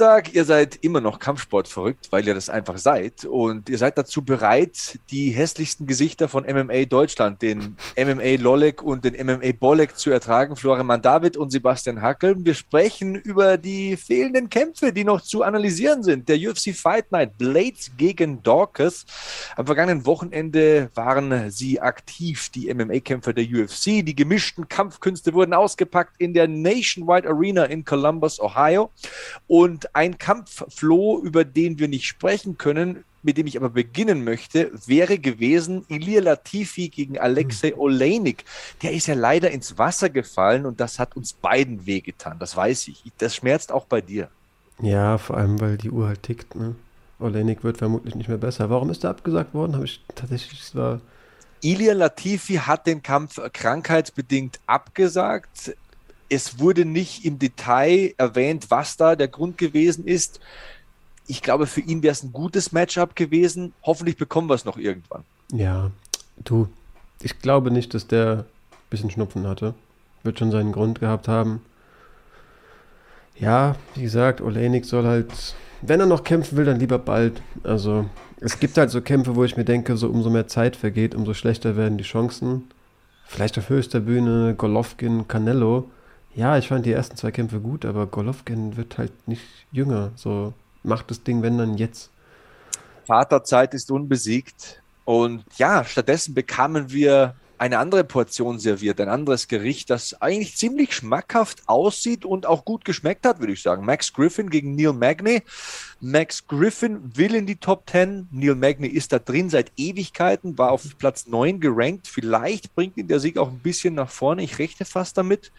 Dienstag, ihr seid immer noch Kampfsport verrückt, weil ihr das einfach seid. Und ihr seid dazu bereit, die hässlichsten Gesichter von MMA Deutschland, den MMA Lolek und den MMA Bolek zu ertragen. Florian David und Sebastian Hackel. Wir sprechen über die fehlenden Kämpfe, die noch zu analysieren sind. Der UFC Fight Night, Blades gegen Dorcas. Am vergangenen Wochenende waren sie aktiv, die MMA-Kämpfer der UFC. Die gemischten Kampfkünste wurden ausgepackt in der Nationwide Arena in Columbus, Ohio. Und ein Kampf, Flo, über den wir nicht sprechen können, mit dem ich aber beginnen möchte, wäre gewesen Ilir Latifi gegen Alexei hm. Oleinik. Der ist ja leider ins Wasser gefallen und das hat uns beiden wehgetan, das weiß ich. Das schmerzt auch bei dir. Ja, vor allem, weil die Uhr halt tickt. Ne? Oleinik wird vermutlich nicht mehr besser. Warum ist er abgesagt worden? Habe ich tatsächlich, es war Ilir Latifi hat den Kampf krankheitsbedingt abgesagt. Es wurde nicht im Detail erwähnt, was da der Grund gewesen ist. Ich glaube, für ihn wäre es ein gutes Matchup gewesen. Hoffentlich bekommen wir es noch irgendwann. Ja, du, ich glaube nicht, dass der ein bisschen Schnupfen hatte. Wird schon seinen Grund gehabt haben. Ja, wie gesagt, Olenik soll halt, wenn er noch kämpfen will, dann lieber bald. Also, es gibt halt so Kämpfe, wo ich mir denke, so umso mehr Zeit vergeht, umso schlechter werden die Chancen. Vielleicht auf höchster Bühne Golovkin, Canelo ja, ich fand die ersten zwei Kämpfe gut, aber Golovkin wird halt nicht jünger. So macht das Ding, wenn dann jetzt. Vaterzeit ist unbesiegt. Und ja, stattdessen bekamen wir eine andere Portion serviert, ein anderes Gericht, das eigentlich ziemlich schmackhaft aussieht und auch gut geschmeckt hat, würde ich sagen. Max Griffin gegen Neil Magny. Max Griffin will in die Top 10. Neil Magny ist da drin seit Ewigkeiten, war auf Platz 9 gerankt. Vielleicht bringt ihn der Sieg auch ein bisschen nach vorne. Ich rechne fast damit.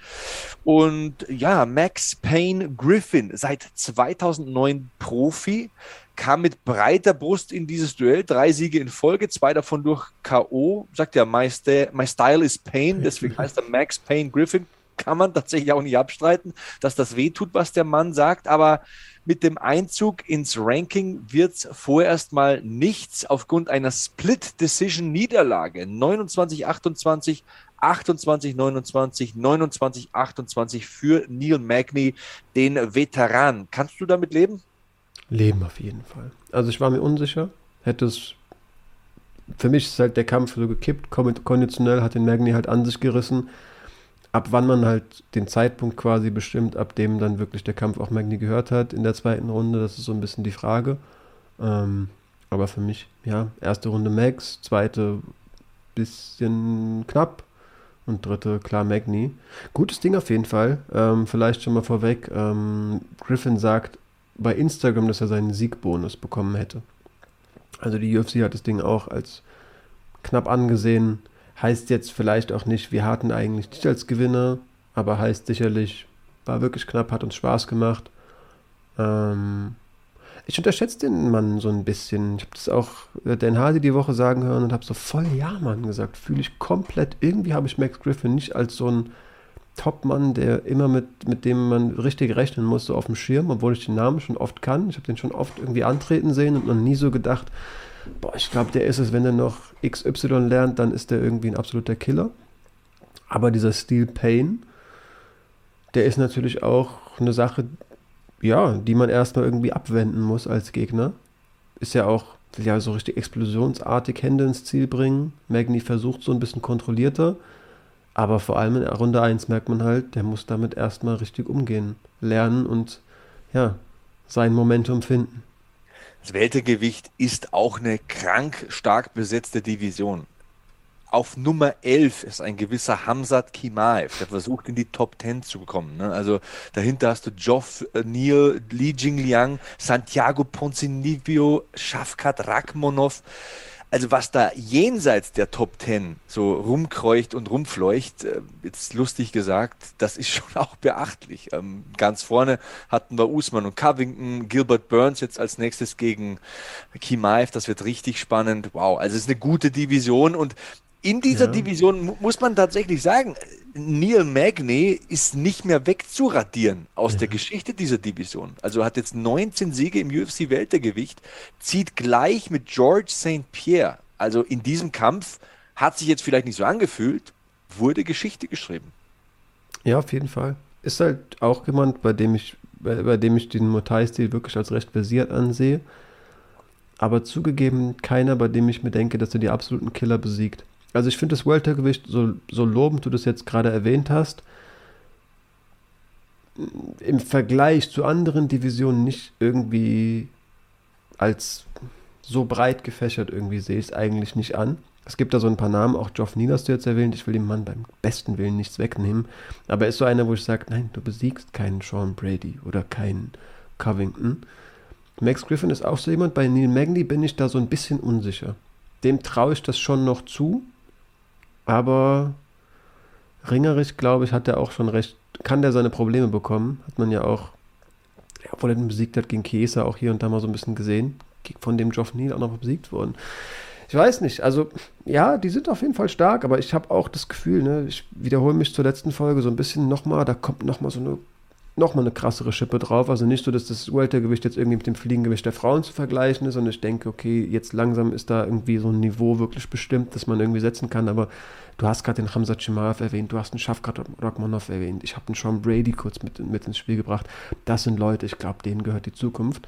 Und ja, Max Payne Griffin, seit 2009 Profi, kam mit breiter Brust in dieses Duell. Drei Siege in Folge, zwei davon durch K.O. Sagt ja, my, my style is pain, deswegen heißt er Max Payne Griffin. Kann man tatsächlich auch nicht abstreiten, dass das wehtut, was der Mann sagt. Aber mit dem Einzug ins Ranking wird es vorerst mal nichts aufgrund einer Split-Decision-Niederlage. 29, 28, 28, 29, 29, 28 für Neil Magny, den Veteran. Kannst du damit leben? Leben auf jeden Fall. Also ich war mir unsicher. Hätte es. Für mich ist halt der Kampf so gekippt. Konditionell hat den Magni halt an sich gerissen. Ab wann man halt den Zeitpunkt quasi bestimmt, ab dem dann wirklich der Kampf auch Magni gehört hat in der zweiten Runde, das ist so ein bisschen die Frage. Ähm, aber für mich, ja, erste Runde Max, zweite bisschen knapp und dritte klar Magni. Gutes Ding auf jeden Fall. Ähm, vielleicht schon mal vorweg. Ähm, Griffin sagt, bei Instagram, dass er seinen Siegbonus bekommen hätte. Also die UFC hat das Ding auch als knapp angesehen. Heißt jetzt vielleicht auch nicht, wir hatten eigentlich nicht als Gewinner, aber heißt sicherlich, war wirklich knapp, hat uns Spaß gemacht. Ähm, ich unterschätze den Mann so ein bisschen. Ich habe das auch Dan Hardy die Woche sagen hören und habe so voll Ja, Mann gesagt. Fühle ich komplett. Irgendwie habe ich Max Griffin nicht als so ein Top-Mann, der immer mit, mit dem man richtig rechnen muss, so auf dem Schirm, obwohl ich den Namen schon oft kann. Ich habe den schon oft irgendwie antreten sehen und noch nie so gedacht, boah, ich glaube, der ist es, wenn er noch XY lernt, dann ist der irgendwie ein absoluter Killer. Aber dieser Steel Pain, der ist natürlich auch eine Sache, ja, die man erstmal irgendwie abwenden muss als Gegner. Ist ja auch, will ja so richtig explosionsartig Hände ins Ziel bringen. Magni versucht so ein bisschen kontrollierter. Aber vor allem in Runde 1 merkt man halt, der muss damit erstmal richtig umgehen, lernen und ja, sein Momentum finden. Das Weltergewicht ist auch eine krank stark besetzte Division. Auf Nummer 11 ist ein gewisser Hamzat Kimaev, der versucht in die Top 10 zu kommen. Ne? Also dahinter hast du Geoff äh, Neal, Li Jingliang, Santiago Ponzinibbio, Shafkat Rakhmonov Also was da jenseits der Top Ten so rumkreucht und rumfleucht, äh, jetzt lustig gesagt, das ist schon auch beachtlich. Ähm, ganz vorne hatten wir Usman und Covington, Gilbert Burns jetzt als nächstes gegen Kimaev, das wird richtig spannend. Wow, also es ist eine gute Division und in dieser ja. Division muss man tatsächlich sagen, Neil Magny ist nicht mehr wegzuradieren aus ja. der Geschichte dieser Division. Also hat jetzt 19 Siege im UFC-Weltergewicht, zieht gleich mit George St. Pierre. Also in diesem Kampf hat sich jetzt vielleicht nicht so angefühlt, wurde Geschichte geschrieben. Ja, auf jeden Fall. Ist halt auch jemand, bei dem ich, bei, bei dem ich den Muay-Stil wirklich als recht versiert ansehe. Aber zugegeben keiner, bei dem ich mir denke, dass er die absoluten Killer besiegt. Also ich finde das Weltergewicht, so, so lobend du das jetzt gerade erwähnt hast, im Vergleich zu anderen Divisionen nicht irgendwie als so breit gefächert irgendwie sehe ich es eigentlich nicht an. Es gibt da so ein paar Namen, auch Geoff Neal hast du jetzt erwähnt. Ich will dem Mann beim besten Willen nichts wegnehmen. Aber er ist so einer, wo ich sage, nein, du besiegst keinen Sean Brady oder keinen Covington. Max Griffin ist auch so jemand. Bei Neil Magny bin ich da so ein bisschen unsicher. Dem traue ich das schon noch zu. Aber ringerisch, glaube ich, hat er auch schon recht, kann der seine Probleme bekommen. Hat man ja auch, obwohl er den besiegt hat gegen Chiesa, auch hier und da mal so ein bisschen gesehen. Von dem Geoff Neal auch noch besiegt worden. Ich weiß nicht, also ja, die sind auf jeden Fall stark, aber ich habe auch das Gefühl, ne, ich wiederhole mich zur letzten Folge so ein bisschen nochmal, da kommt nochmal so eine nochmal eine krassere Schippe drauf. Also nicht so, dass das Weltergewicht jetzt irgendwie mit dem Fliegengewicht der Frauen zu vergleichen ist, sondern ich denke, okay, jetzt langsam ist da irgendwie so ein Niveau wirklich bestimmt, das man irgendwie setzen kann. Aber du hast gerade den Hamza Chimaev erwähnt, du hast einen Shafkat Rachmanov erwähnt, ich habe einen Sean Brady kurz mit, mit ins Spiel gebracht. Das sind Leute, ich glaube, denen gehört die Zukunft.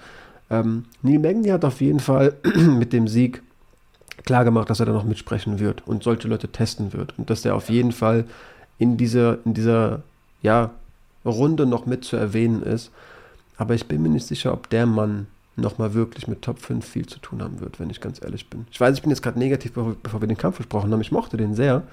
Ähm, Neil Magny hat auf jeden Fall mit dem Sieg klargemacht, dass er da noch mitsprechen wird und solche Leute testen wird. Und dass er auf jeden Fall in dieser, in dieser, ja, Runde noch mit zu erwähnen ist. Aber ich bin mir nicht sicher, ob der Mann nochmal wirklich mit Top 5 viel zu tun haben wird, wenn ich ganz ehrlich bin. Ich weiß, ich bin jetzt gerade negativ, bevor, wir den Kampf besprochen haben. Ich mochte den sehr.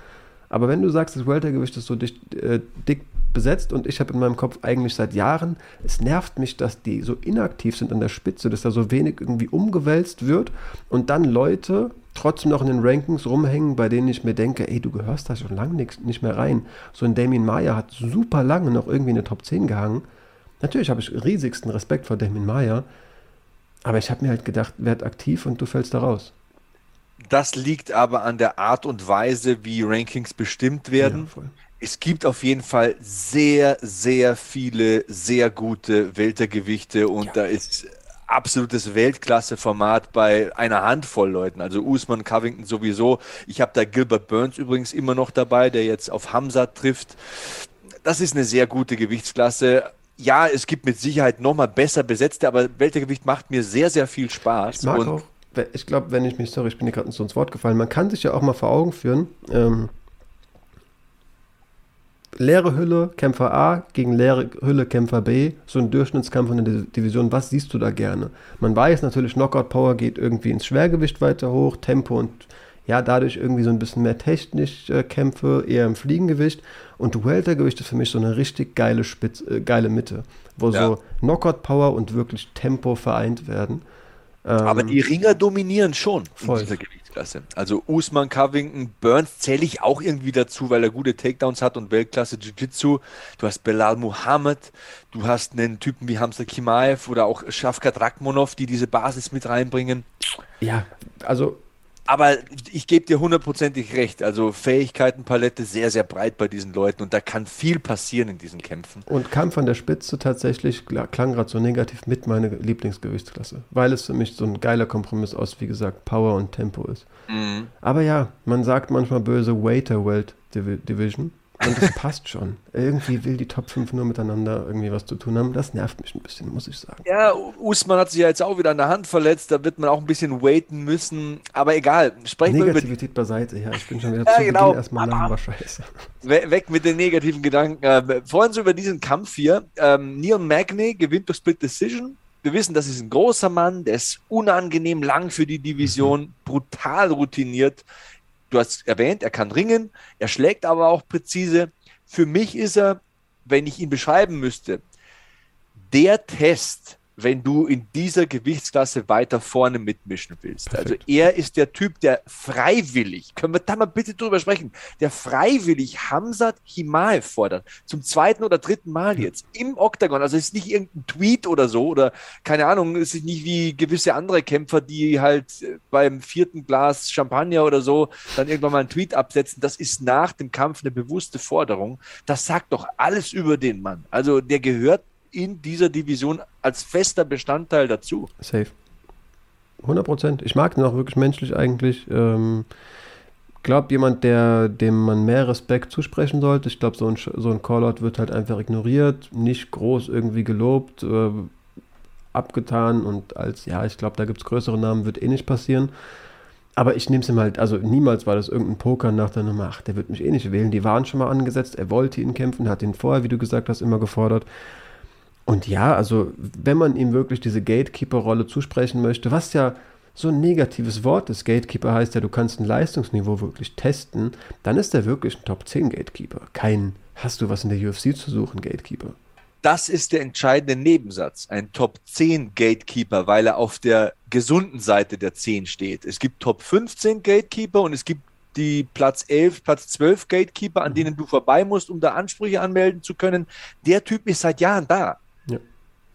Aber wenn du sagst, das Weltergewicht ist so dick, äh, dick besetzt und ich habe in meinem Kopf eigentlich seit Jahren, es nervt mich, dass die so inaktiv sind an der Spitze, dass da so wenig irgendwie umgewälzt wird und dann Leute trotzdem noch in den Rankings rumhängen, bei denen ich mir denke, ey, du gehörst da schon lange nicht, nicht mehr rein. So ein Damien Maya hat super lange noch irgendwie in der Top 10 gehangen. Natürlich habe ich riesigsten Respekt vor Damien Maya, aber ich habe mir halt gedacht, werd aktiv und du fällst da raus. Das liegt aber an der Art und Weise, wie Rankings bestimmt werden. Ja, es gibt auf jeden Fall sehr, sehr viele sehr gute Weltergewichte und ja. da ist absolutes Weltklasse-Format bei einer Handvoll Leuten. Also Usman, Covington sowieso. Ich habe da Gilbert Burns übrigens immer noch dabei, der jetzt auf Hamza trifft. Das ist eine sehr gute Gewichtsklasse. Ja, es gibt mit Sicherheit nochmal besser besetzte, aber Weltergewicht macht mir sehr, sehr viel Spaß. Ich mag Und auch, ich glaube, wenn ich mich, sorry, ich bin dir gerade so ins Wort gefallen, man kann sich ja auch mal vor Augen führen, ähm, leere Hülle, Kämpfer A gegen leere Hülle, Kämpfer B, so ein Durchschnittskampf in der Division, was siehst du da gerne? Man weiß natürlich, Knockout Power geht irgendwie ins Schwergewicht weiter hoch, Tempo und ja, dadurch irgendwie so ein bisschen mehr technisch äh, Kämpfe, eher im Fliegengewicht. Und Weltergewicht ist für mich so eine richtig geile, Spitz, äh, geile Mitte, wo ja. so Knockout Power und wirklich Tempo vereint werden. Ähm, Aber die Ringer dominieren schon voll. in dieser Gewichtsklasse. Also Usman, Covington, Burns zähle ich auch irgendwie dazu, weil er gute Takedowns hat und Weltklasse Jiu-Jitsu. Du hast Belal Muhammad, du hast einen Typen wie Hamza Kimaev oder auch Shafkat Rakhmonov, die diese Basis mit reinbringen. Ja, also aber ich gebe dir hundertprozentig recht. Also Fähigkeitenpalette sehr, sehr breit bei diesen Leuten und da kann viel passieren in diesen Kämpfen. Und Kampf an der Spitze tatsächlich klang gerade so negativ mit meine Lieblingsgewichtsklasse, weil es für mich so ein geiler Kompromiss aus, wie gesagt, Power und Tempo ist. Mhm. Aber ja, man sagt manchmal böse Waiter Welt Division. Und das passt schon. Irgendwie will die Top 5 nur miteinander irgendwie was zu tun haben. Das nervt mich ein bisschen, muss ich sagen. Ja, Usman hat sich ja jetzt auch wieder an der Hand verletzt. Da wird man auch ein bisschen waiten müssen. Aber egal. Sprechen Negativität wir über beiseite. Ja, ich bin schon wieder ja, zu genau. erstmal lang, war scheiße. Weg mit den negativen Gedanken. Äh, vorhin so über diesen Kampf hier. Ähm, Neil Magny gewinnt durch Split Decision. Wir wissen, das ist ein großer Mann, der ist unangenehm lang für die Division, mhm. brutal routiniert du hast erwähnt, er kann ringen, er schlägt aber auch präzise. Für mich ist er, wenn ich ihn beschreiben müsste, der Test, wenn du in dieser Gewichtsklasse weiter vorne mitmischen willst. Also Perfekt. Also er ist der Typ, der freiwillig, können wir da mal bitte drüber sprechen, der freiwillig Hamzat Himaev fordert. Zum zweiten oder dritten Mal jetzt im Oktagon. Also es ist nicht irgendein Tweet oder so oder keine Ahnung, es ist nicht wie gewisse andere Kämpfer, die halt beim vierten Glas Champagner oder so dann irgendwann mal einen Tweet absetzen. Das ist nach dem Kampf eine bewusste Forderung. Das sagt doch alles über den Mann. Also der gehört in dieser Division als fester Bestandteil dazu. Safe. 100 Prozent. Ich mag ihn auch wirklich menschlich eigentlich. Ähm, glaube, jemand, der, dem man mehr Respekt zusprechen sollte. Ich glaube, so ein, so ein Callout wird halt einfach ignoriert, nicht groß irgendwie gelobt, äh, abgetan und als, ja, ich glaube, da gibt es größere Namen, wird eh nicht passieren. Aber ich nehme es ihm halt, also niemals war das irgendein Poker nach der Nummer, ach, der wird mich eh nicht wählen. Die waren schon mal angesetzt, er wollte ihn kämpfen, hat ihn vorher, wie du gesagt hast, immer gefordert. Und ja, also wenn man ihm wirklich diese Gatekeeper-Rolle zusprechen möchte, was ja so ein negatives Wort ist, Gatekeeper heißt ja, du kannst ein Leistungsniveau wirklich testen, dann ist er wirklich ein Top 10 Gatekeeper. Kein, hast du was in der UFC zu suchen, Gatekeeper. Das ist der entscheidende Nebensatz. Ein Top 10 Gatekeeper, weil er auf der gesunden Seite der 10 steht. Es gibt Top 15 Gatekeeper und es gibt die Platz 11, Platz 12 Gatekeeper, an mhm. denen du vorbei musst, um da Ansprüche anmelden zu können. Der Typ ist seit Jahren da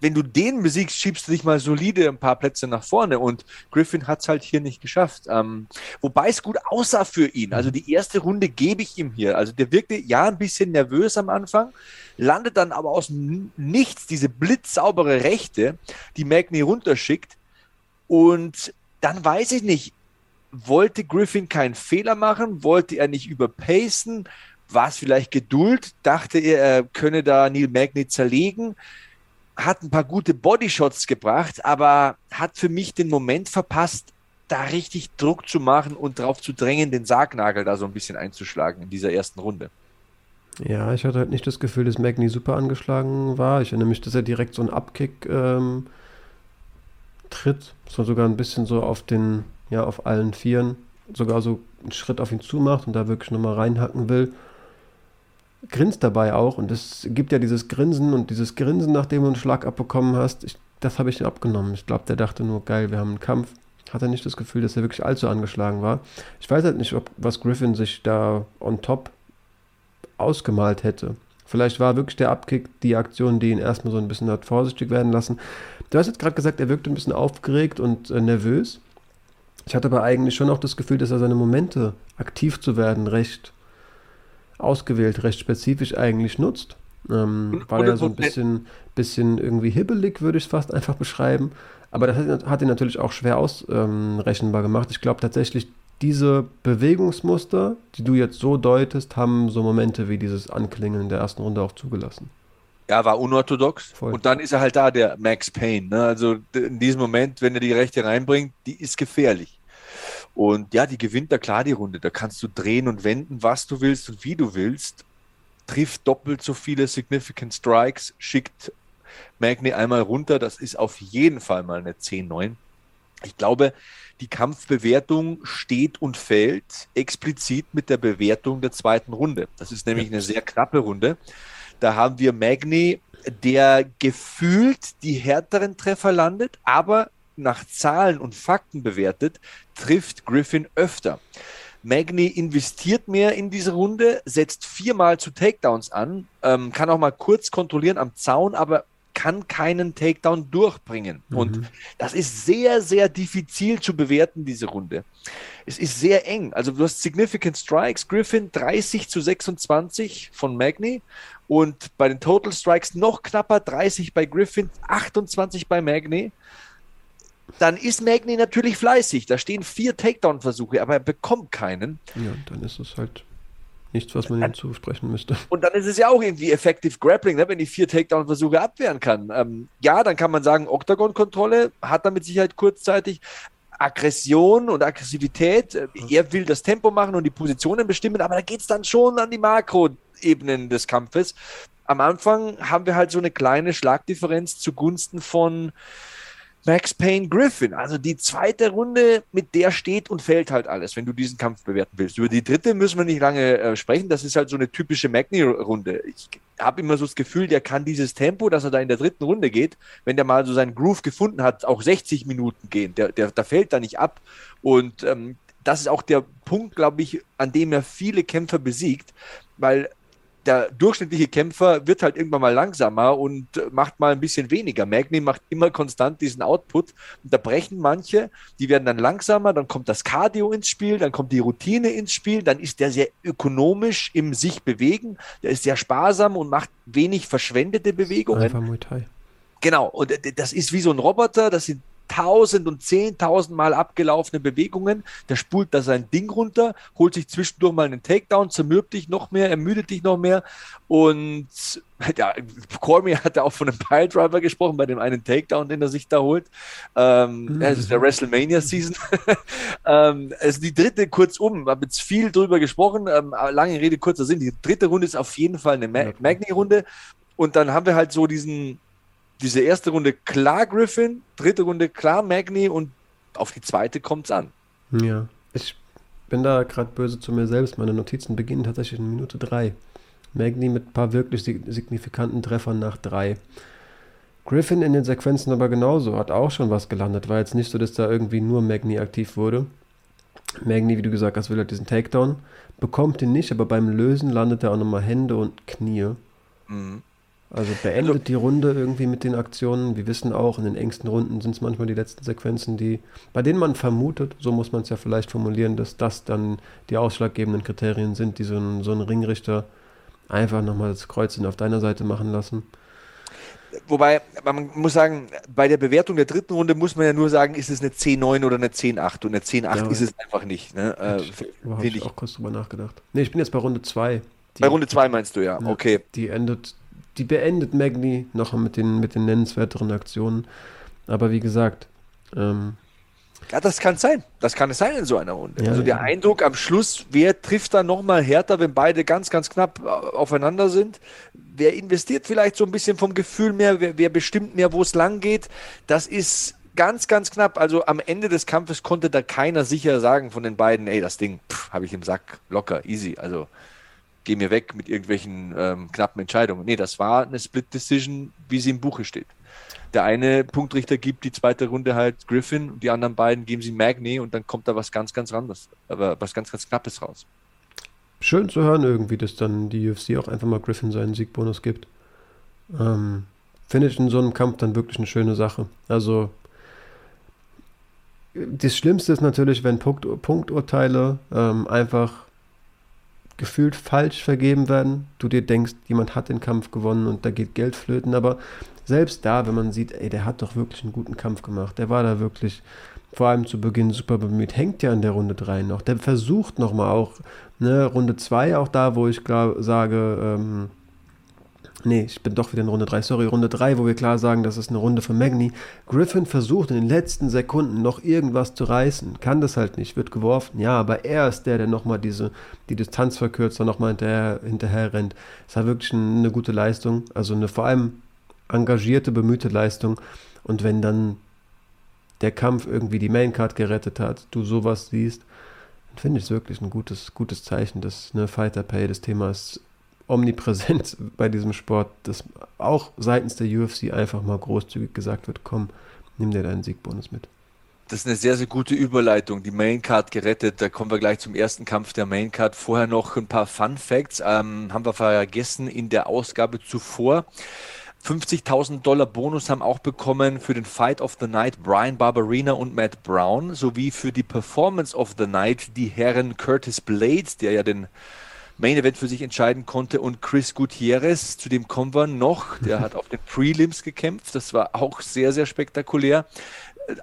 wenn du den besiegst, schiebst du dich mal solide ein paar Plätze nach vorne. Und Griffin hat es halt hier nicht geschafft. Ähm, wobei es gut aussah für ihn. Also die erste Runde gebe ich ihm hier. Also der wirkte ja ein bisschen nervös am Anfang, landet dann aber aus nichts diese blitzsaubere Rechte, die Magni runterschickt. Und dann weiß ich nicht, wollte Griffin keinen Fehler machen? Wollte er nicht überpacen? War es vielleicht Geduld? Dachte er, er könne da Neil Magny zerlegen? Hat ein paar gute Bodyshots gebracht, aber hat für mich den Moment verpasst, da richtig Druck zu machen und darauf zu drängen, den Sargnagel da so ein bisschen einzuschlagen in dieser ersten Runde. Ja, ich hatte halt nicht das Gefühl, dass Magni super angeschlagen war. Ich erinnere mich, dass er direkt so einen Abkick ähm, tritt. So sogar ein bisschen so auf den, ja, auf allen Vieren, sogar so einen Schritt auf ihn zumacht und da wirklich nochmal reinhacken will grinst dabei auch und es gibt ja dieses Grinsen und dieses Grinsen, nachdem du einen Schlag abbekommen hast, ich, das habe ich ihm abgenommen. Ich glaube, der dachte nur, geil, wir haben einen Kampf. Hat er nicht das Gefühl, dass er wirklich allzu angeschlagen war. Ich weiß halt nicht, ob was Griffin sich da on top ausgemalt hätte. Vielleicht war wirklich der Abkick die Aktion, die ihn erstmal so ein bisschen hat vorsichtig werden lassen. Du hast jetzt gerade gesagt, er wirkte ein bisschen aufgeregt und äh, nervös. Ich hatte aber eigentlich schon auch das Gefühl, dass er seine Momente, aktiv zu werden, recht ausgewählt, recht spezifisch eigentlich nutzt. Ähm, war ja so ein bisschen, bisschen irgendwie hibbelig, würde ich es fast einfach beschreiben. Aber das hat, hat ihn natürlich auch schwer ausrechenbar ähm, gemacht. Ich glaube tatsächlich, diese Bewegungsmuster, die du jetzt so deutest, haben so Momente wie dieses Anklingen in der ersten Runde auch zugelassen. Ja, war unorthodox. Voll. Und dann ist er halt da, der Max Payne. Ne? Also in diesem Moment, wenn er die Rechte reinbringt, die ist gefährlich. Und ja, die gewinnt da klar die Runde. Da kannst du drehen und wenden, was du willst und wie du willst. Trifft doppelt so viele Significant Strikes, schickt Magni einmal runter. Das ist auf jeden Fall mal eine 10-9. Ich glaube, die Kampfbewertung steht und fällt explizit mit der Bewertung der zweiten Runde. Das ist nämlich eine sehr knappe Runde. Da haben wir Magni, der gefühlt die härteren Treffer landet, aber nach Zahlen und Fakten bewertet, trifft Griffin öfter. Magni investiert mehr in diese Runde, setzt viermal zu Takedowns an, ähm, kann auch mal kurz kontrollieren am Zaun, aber kann keinen Takedown durchbringen. Mhm. Und das ist sehr, sehr diffizil zu bewerten, diese Runde. Es ist sehr eng. Also du hast Significant Strikes, Griffin 30 zu 26 von Magni und bei den Total Strikes noch knapper 30 bei Griffin, 28 bei Magni dann ist Magni natürlich fleißig. Da stehen vier Takedown-Versuche, aber er bekommt keinen. Ja, dann ist es halt nichts, was man ihm zusprechen müsste. Und dann ist es ja auch irgendwie Effective Grappling, ne, wenn die vier Takedown-Versuche abwehren kann. Ähm, ja, dann kann man sagen, Octagon-Kontrolle hat er mit Sicherheit kurzzeitig. Aggression und Aggressivität. Äh, er will das Tempo machen und die Positionen bestimmen, aber da geht es dann schon an die Makroebenen des Kampfes. Am Anfang haben wir halt so eine kleine Schlagdifferenz zugunsten von Max Payne Griffin. Also die zweite Runde, mit der steht und fällt halt alles, wenn du diesen Kampf bewerten willst. Über die dritte müssen wir nicht lange äh, sprechen. Das ist halt so eine typische Magni-Runde. Ich habe immer so das Gefühl, der kann dieses Tempo, dass er da in der dritten Runde geht, wenn der mal so seinen Groove gefunden hat, auch 60 Minuten gehen. Der, der, der fällt da nicht ab. Und ähm, das ist auch der Punkt, glaube ich, an dem er viele Kämpfer besiegt, weil der durchschnittliche Kämpfer wird halt irgendwann mal langsamer und macht mal ein bisschen weniger. Magni macht immer konstant diesen Output und da brechen manche, die werden dann langsamer, dann kommt das Cardio ins Spiel, dann kommt die Routine ins Spiel, dann ist der sehr ökonomisch im sich bewegen, der ist sehr sparsam und macht wenig verschwendete Bewegungen. Einfach Muay Thai. Genau, und das ist wie so ein Roboter, das sind tausend und zehntausend Mal abgelaufene Bewegungen. Der spult da sein Ding runter, holt sich zwischendurch mal einen Takedown, zermürbt dich noch mehr, ermüdet dich noch mehr. Und ja, Cormier hat ja auch von einem Piledriver gesprochen, bei dem einen Takedown, den er sich da holt. Ähm, mhm. Das ist der WrestleMania-Season. ähm, also die dritte, kurzum, habe jetzt viel drüber gesprochen, ähm, lange Rede, kurzer Sinn. Die dritte Runde ist auf jeden Fall eine Ma Magni-Runde. Und dann haben wir halt so diesen diese erste Runde klar Griffin, dritte Runde klar Magni und auf die zweite kommt es an. Ja, ich bin da gerade böse zu mir selbst. Meine Notizen beginnen tatsächlich in Minute drei. Magni mit ein paar wirklich signifikanten Treffern nach drei. Griffin in den Sequenzen aber genauso, hat auch schon was gelandet. War jetzt nicht so, dass da irgendwie nur Magni aktiv wurde. Magni, wie du gesagt hast, will halt diesen Takedown. Bekommt ihn nicht, aber beim Lösen landet er auch nochmal Hände und Knie. Mhm. Also beendet also, die Runde irgendwie mit den Aktionen. Wir wissen auch, in den engsten Runden sind es manchmal die letzten Sequenzen, die, bei denen man vermutet, so muss man es ja vielleicht formulieren, dass das dann die ausschlaggebenden Kriterien sind, die so ein, so ein Ringrichter einfach nochmal das Kreuzchen auf deiner Seite machen lassen. Wobei, man muss sagen, bei der Bewertung der dritten Runde muss man ja nur sagen, ist es eine 10-9 oder eine 10-8 und eine 10-8 ja, ist es einfach nicht. Ne? Äh, habe ich auch kurz drüber nachgedacht. Ne, ich bin jetzt bei Runde 2. Bei Runde 2 meinst du, ja. ja. Okay. Die endet die beendet Magni noch mit den, mit den nennenswerteren Aktionen. Aber wie gesagt, ähm, ja, das kann sein. Das kann es sein in so einer Runde. Ja, also der ja. Eindruck am Schluss, wer trifft dann nochmal härter, wenn beide ganz, ganz knapp äh, aufeinander sind? Wer investiert vielleicht so ein bisschen vom Gefühl mehr? Wer, wer bestimmt mehr, wo es lang geht? Das ist ganz, ganz knapp. Also am Ende des Kampfes konnte da keiner sicher sagen von den beiden, ey, das Ding habe ich im Sack, locker, easy. Also geh mir weg mit irgendwelchen ähm, knappen Entscheidungen. Nee, das war eine Split Decision, wie sie im Buche steht. Der eine Punktrichter gibt die zweite Runde halt Griffin und die anderen beiden geben sie Magni und dann kommt da was ganz, ganz anderes, aber was ganz, ganz Knappes raus. Schön zu hören irgendwie, dass dann die UFC auch einfach mal Griffin seinen Siegbonus gibt. Ähm, Finde ich in so einem Kampf dann wirklich eine schöne Sache. Also das Schlimmste ist natürlich, wenn Punkt, Punkturteile ähm, einfach gefühlt falsch vergeben werden. Du dir denkst, jemand hat den Kampf gewonnen und da geht Geld flöten. Aber selbst da, wenn man sieht, ey, der hat doch wirklich einen guten Kampf gemacht, der war da wirklich vor allem zu Beginn super bemüht, hängt ja in der Runde 3 noch. Der versucht nochmal auch, ne, Runde 2 auch da, wo ich klar sage, ähm, Nee, ich bin doch wieder in Runde 3. Sorry, Runde 3, wo wir klar sagen, das ist eine Runde für Magni. Griffin versucht in den letzten Sekunden noch irgendwas zu reißen. Kann das halt nicht, wird geworfen. Ja, aber er ist der, der nochmal diese, die Distanz verkürzt und nochmal hinterher, hinterher rennt. Es war wirklich eine gute Leistung. Also eine vor allem engagierte, bemühte Leistung. Und wenn dann der Kampf irgendwie die Maincard gerettet hat, du sowas siehst, dann finde ich es wirklich ein gutes, gutes Zeichen, dass eine Fighter Pay das Thema ist omnipräsent bei diesem Sport, dass auch seitens der UFC einfach mal großzügig gesagt wird, komm, nimm dir deinen Siegbonus mit. Das ist eine sehr, sehr gute Überleitung. Die Maincard gerettet. Da kommen wir gleich zum ersten Kampf der Maincard. Vorher noch ein paar Fun Facts. Ähm, haben wir vergessen in der Ausgabe zuvor. 50.000 Dollar Bonus haben auch bekommen für den Fight of the Night Brian Barberina und Matt Brown sowie für die Performance of the Night die Herren Curtis Blades, der ja den Main Event für sich entscheiden konnte und Chris Gutierrez, zu dem kommen wir noch, der hat auf den Prelims gekämpft, das war auch sehr, sehr spektakulär.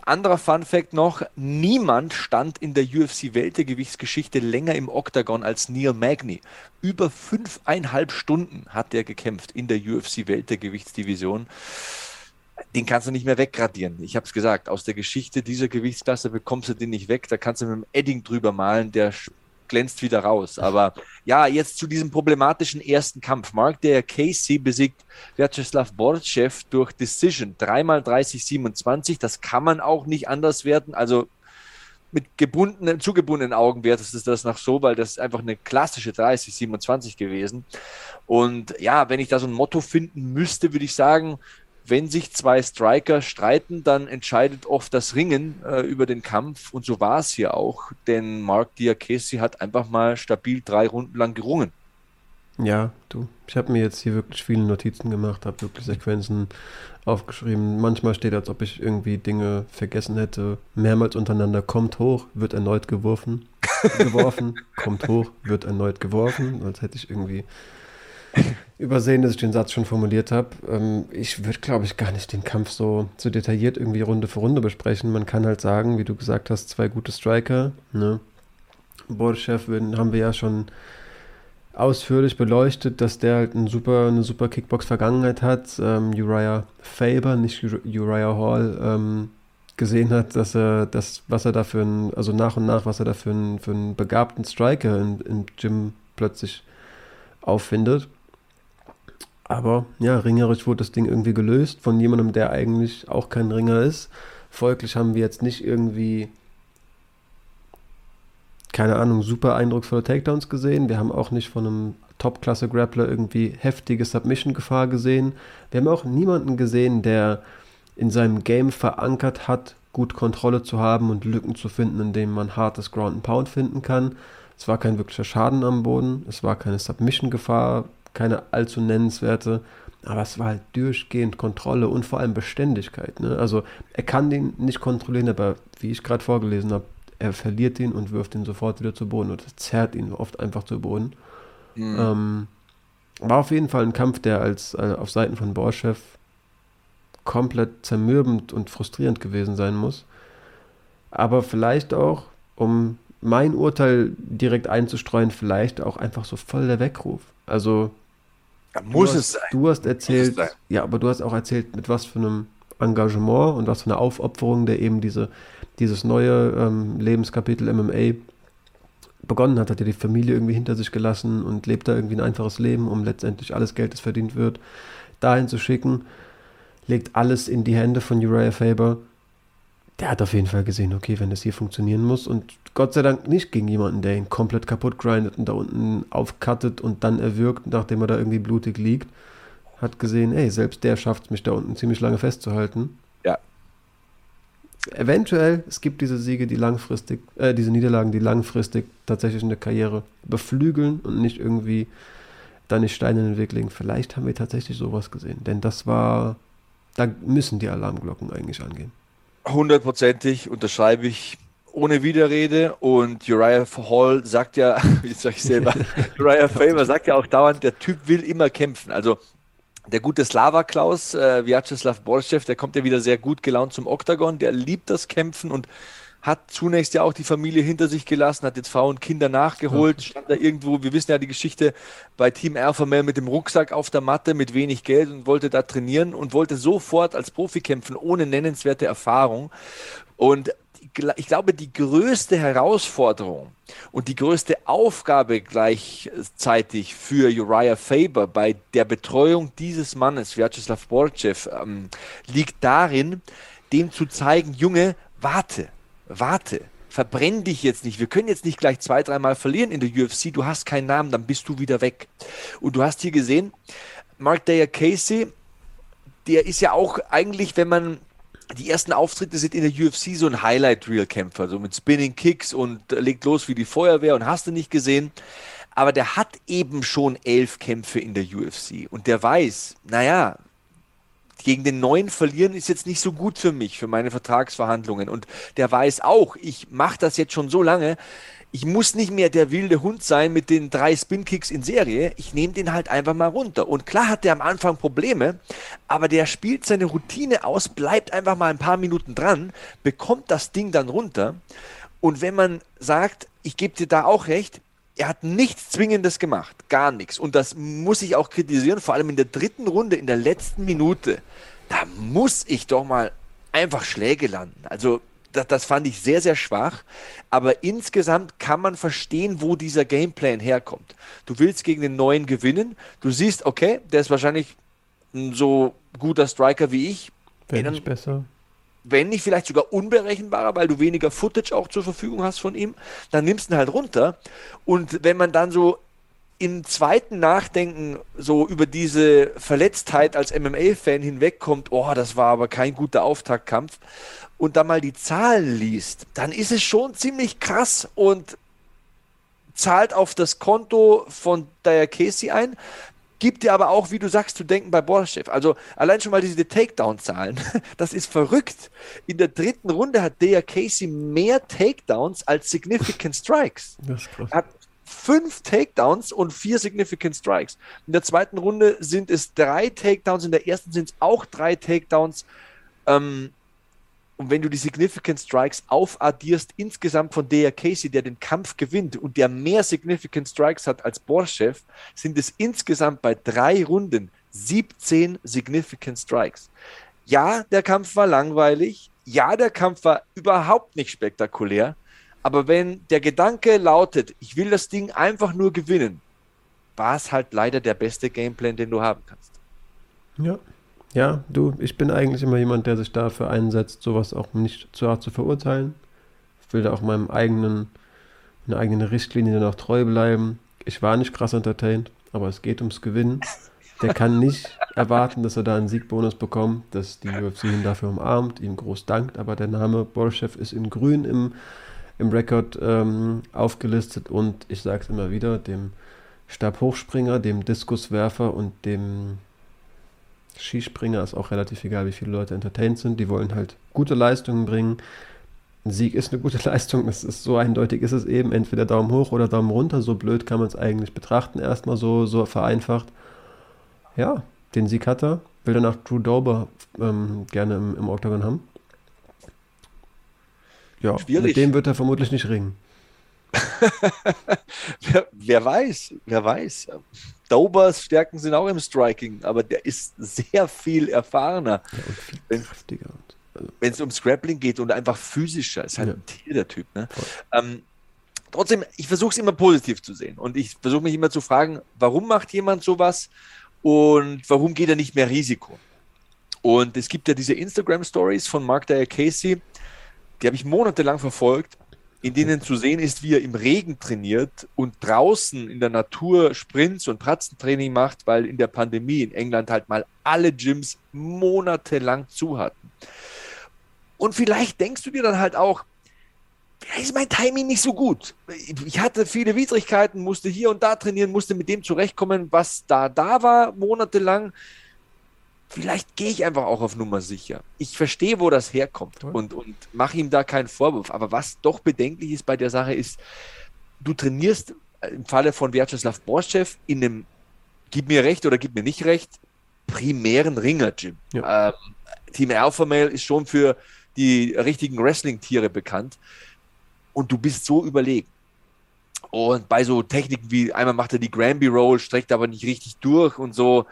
Anderer Fun Fact noch, niemand stand in der UFC-Weltergewichtsgeschichte länger im Oktagon als Neil Magny. Über fünfeinhalb Stunden hat er gekämpft in der UFC-Weltergewichtsdivision. Den kannst du nicht mehr weggradieren. Ich habe es gesagt, aus der Geschichte dieser Gewichtsklasse bekommst du den nicht weg. Da kannst du mit dem Edding drüber malen. Der glänzt wieder raus. Aber ja, jetzt zu diesem problematischen ersten Kampf. Mark der Casey besiegt Vyacheslav Borchev durch Decision. Dreimal 30-27. Das kann man auch nicht anders werden. Also mit gebundenen, zugebundenen Augen wertest du das nach so, weil das ist einfach eine klassische 30-27 gewesen. Und ja, wenn ich da so ein Motto finden müsste, würde ich sagen, wenn sich zwei Striker streiten, dann entscheidet oft das Ringen äh, über den Kampf. Und so war es hier auch, denn Mark Diakesi hat einfach mal stabil drei Runden lang gerungen. Ja, du. Ich habe mir jetzt hier wirklich viele Notizen gemacht, habe wirklich Sequenzen aufgeschrieben. Manchmal steht, als ob ich irgendwie Dinge vergessen hätte. Mehrmals untereinander kommt hoch, wird erneut geworfen, geworfen, kommt hoch, wird erneut geworfen, als hätte ich irgendwie übersehen, dass ich den Satz schon formuliert habe. Ähm, ich würde, glaube ich, gar nicht den Kampf so, so detailliert irgendwie Runde für Runde besprechen. Man kann halt sagen, wie du gesagt hast, zwei gute Striker. Ne? Borchev haben wir ja schon ausführlich beleuchtet, dass der halt ein super, eine super Kickbox-Vergangenheit hat. Ähm, Uriah Faber, nicht Uriah Hall, ähm, gesehen hat, dass er das, was er da für ein, also nach und nach, was er da einen, für einen begabten Striker im Gym plötzlich auffindet. Aber ja, ringerisch wurde das Ding irgendwie gelöst von jemandem, der eigentlich auch kein Ringer ist. Folglich haben wir jetzt nicht irgendwie, keine Ahnung, super eindrucksvolle Takedowns gesehen. Wir haben auch nicht von einem Top-Klasse-Grappler irgendwie heftige Submission-Gefahr gesehen. Wir haben auch niemanden gesehen, der in seinem Game verankert hat, gut Kontrolle zu haben und Lücken zu finden, in denen man hartes Ground and Pound finden kann. Es war kein wirklicher Schaden am Boden, es war keine Submission-Gefahr, keine allzu nennenswerte, aber es war halt durchgehend Kontrolle und vor allem Beständigkeit. Ne? Also er kann den nicht kontrollieren, aber wie ich gerade vorgelesen habe, er verliert ihn und wirft ihn sofort wieder zu Boden oder zerrt ihn oft einfach zu Boden. Mhm. Ähm, war auf jeden Fall ein Kampf, der als äh, auf Seiten von Borschew komplett zermürbend und frustrierend gewesen sein muss. Aber vielleicht auch, um mein Urteil direkt einzustreuen, vielleicht auch einfach so voll der Weckruf. Also ja, muss hast, es sein. Du hast erzählt, ja, aber du hast auch erzählt, mit was für einem Engagement und was für einer Aufopferung, der eben diese, dieses neue ähm, Lebenskapitel MMA begonnen hat, hat er die Familie irgendwie hinter sich gelassen und lebt da irgendwie ein einfaches Leben, um letztendlich alles Geld, das verdient wird, dahin zu schicken, legt alles in die Hände von Uriah Faber. Der hat auf jeden Fall gesehen, okay, wenn das hier funktionieren muss und Gott sei Dank nicht gegen jemanden, der ihn komplett kaputt grindet und da unten aufkattet und dann erwürgt, nachdem er da irgendwie blutig liegt. Hat gesehen, ey, selbst der schafft es, mich da unten ziemlich lange festzuhalten. Ja. Eventuell, es gibt diese Siege, die langfristig, äh, diese Niederlagen, die langfristig tatsächlich eine Karriere beflügeln und nicht irgendwie da nicht Steine in den Weg legen. Vielleicht haben wir tatsächlich sowas gesehen. Denn das war, da müssen die Alarmglocken eigentlich angehen. Hundertprozentig unterschreibe ich ohne Widerrede und Uriah Hall sagt ja, wie sag ich selber, Uriah Faber sagt ja auch dauernd, der Typ will immer kämpfen. Also der gute Slava Klaus, äh, Vyacheslav Borschew, der kommt ja wieder sehr gut gelaunt zum Oktagon, der liebt das Kämpfen und hat zunächst ja auch die Familie hinter sich gelassen, hat jetzt Frau und Kinder nachgeholt, ja. stand da irgendwo, wir wissen ja die Geschichte bei Team Male mit dem Rucksack auf der Matte mit wenig Geld und wollte da trainieren und wollte sofort als Profi kämpfen, ohne nennenswerte Erfahrung. Und ich glaube, die größte Herausforderung und die größte Aufgabe gleichzeitig für Uriah Faber bei der Betreuung dieses Mannes, Vyacheslav Borchev, ähm, liegt darin, dem zu zeigen, Junge, warte, warte, verbrenn dich jetzt nicht. Wir können jetzt nicht gleich zwei, dreimal verlieren in der UFC. Du hast keinen Namen, dann bist du wieder weg. Und du hast hier gesehen, Mark Dayer Casey, der ist ja auch eigentlich, wenn man die ersten Auftritte sind in der UFC so ein Highlight-Reel-Kämpfer, so mit Spinning Kicks und legt los wie die Feuerwehr und hast du nicht gesehen. Aber der hat eben schon elf Kämpfe in der UFC und der weiß, naja, gegen den neuen verlieren ist jetzt nicht so gut für mich, für meine Vertragsverhandlungen. Und der weiß auch, ich mache das jetzt schon so lange, ich muss nicht mehr der wilde Hund sein mit den drei Spin-Kicks in Serie. Ich nehme den halt einfach mal runter. Und klar hat der am Anfang Probleme, aber der spielt seine Routine aus, bleibt einfach mal ein paar Minuten dran, bekommt das Ding dann runter. Und wenn man sagt, ich gebe dir da auch recht, er hat nichts Zwingendes gemacht, gar nichts. Und das muss ich auch kritisieren, vor allem in der dritten Runde, in der letzten Minute. Da muss ich doch mal einfach Schläge landen. Also das, das fand ich sehr, sehr schwach. Aber insgesamt kann man verstehen, wo dieser Gameplan herkommt. Du willst gegen den neuen gewinnen. Du siehst, okay, der ist wahrscheinlich ein so guter Striker wie ich. Wenn nicht besser. Wenn nicht vielleicht sogar unberechenbarer, weil du weniger Footage auch zur Verfügung hast von ihm, dann nimmst du ihn halt runter. Und wenn man dann so im zweiten Nachdenken so über diese Verletztheit als MMA-Fan hinwegkommt, oh, das war aber kein guter Auftaktkampf, und dann mal die Zahlen liest, dann ist es schon ziemlich krass und zahlt auf das Konto von Dyer Casey ein, gibt dir aber auch, wie du sagst, zu denken bei Borschew. Also allein schon mal diese Takedown-Zahlen, das ist verrückt. In der dritten Runde hat Daya Casey mehr Takedowns als Significant Strikes. Das ist krass. Hat fünf Takedowns und vier Significant Strikes. In der zweiten Runde sind es drei Takedowns, in der ersten sind es auch drei Takedowns. Ähm, und wenn du die Significant Strikes aufaddierst, insgesamt von der Casey, der den Kampf gewinnt und der mehr Significant Strikes hat als Borschew, sind es insgesamt bei drei Runden 17 Significant Strikes. Ja, der Kampf war langweilig. Ja, der Kampf war überhaupt nicht spektakulär. Aber wenn der Gedanke lautet, ich will das Ding einfach nur gewinnen, war es halt leider der beste Gameplan, den du haben kannst. Ja, ja, du, ich bin eigentlich immer jemand, der sich dafür einsetzt, sowas auch nicht zu hart zu verurteilen. Ich will da auch meinem eigenen, meiner eigenen Richtlinie dann auch treu bleiben. Ich war nicht krass entertained, aber es geht ums Gewinnen. Der kann nicht erwarten, dass er da einen Siegbonus bekommt, dass die UFC ihn dafür umarmt, ihm groß dankt, aber der Name Bolschew ist in grün im, im Rekord ähm, aufgelistet und ich sage es immer wieder, dem Stabhochspringer, dem Diskuswerfer und dem Skispringer ist auch relativ egal, wie viele Leute entertained sind. Die wollen halt gute Leistungen bringen. Ein Sieg ist eine gute Leistung, das ist so eindeutig ist es eben, entweder Daumen hoch oder Daumen runter, so blöd kann man es eigentlich betrachten, erstmal so, so vereinfacht. Ja, den Sieg hat er, will danach Drew Dober ähm, gerne im, im Octagon haben. Ja, Schwierig. mit dem wird er vermutlich nicht ringen. wer, wer, weiß, wer weiß. Dobers Stärken sind auch im Striking, aber der ist sehr viel erfahrener. Ja, und viel wenn, kräftiger. Also wenn es ums Grappling geht und einfach physischer, ist halt ja. ein Tier, der Typ. Ne? Ähm, trotzdem, ich versuche es immer positiv zu sehen und ich versuche mich immer zu fragen, warum macht jemand sowas und warum geht er nicht mehr Risiko? Und es gibt ja diese Instagram-Stories von Mark Dyer Casey, die habe ich monatelang verfolgt in denen zu sehen ist, wie er im Regen trainiert und draußen in der Natur Sprints und Pratzentraining macht, weil in der Pandemie in England halt mal alle Gyms monatelang zu hatten. Und vielleicht denkst du dir dann halt auch, ist mein Timing nicht so gut. Ich hatte viele Widrigkeiten, musste hier und da trainieren, musste mit dem zurechtkommen, was da da war, monatelang vielleicht gehe ich einfach auch auf Nummer sicher. Ich verstehe, wo das herkommt und, und mache ihm da keinen Vorwurf. Aber was doch bedenklich ist bei der Sache ist, du trainierst im Falle von Vyacheslav Borschew in einem, gib mir recht oder gib mir nicht recht, primären Ringer-Gym. Ja. Ähm, Team Alpha Male ist schon für die richtigen Wrestling-Tiere bekannt und du bist so überlegen. Und bei so Techniken wie einmal macht er die Granby Roll, streckt aber nicht richtig durch und so,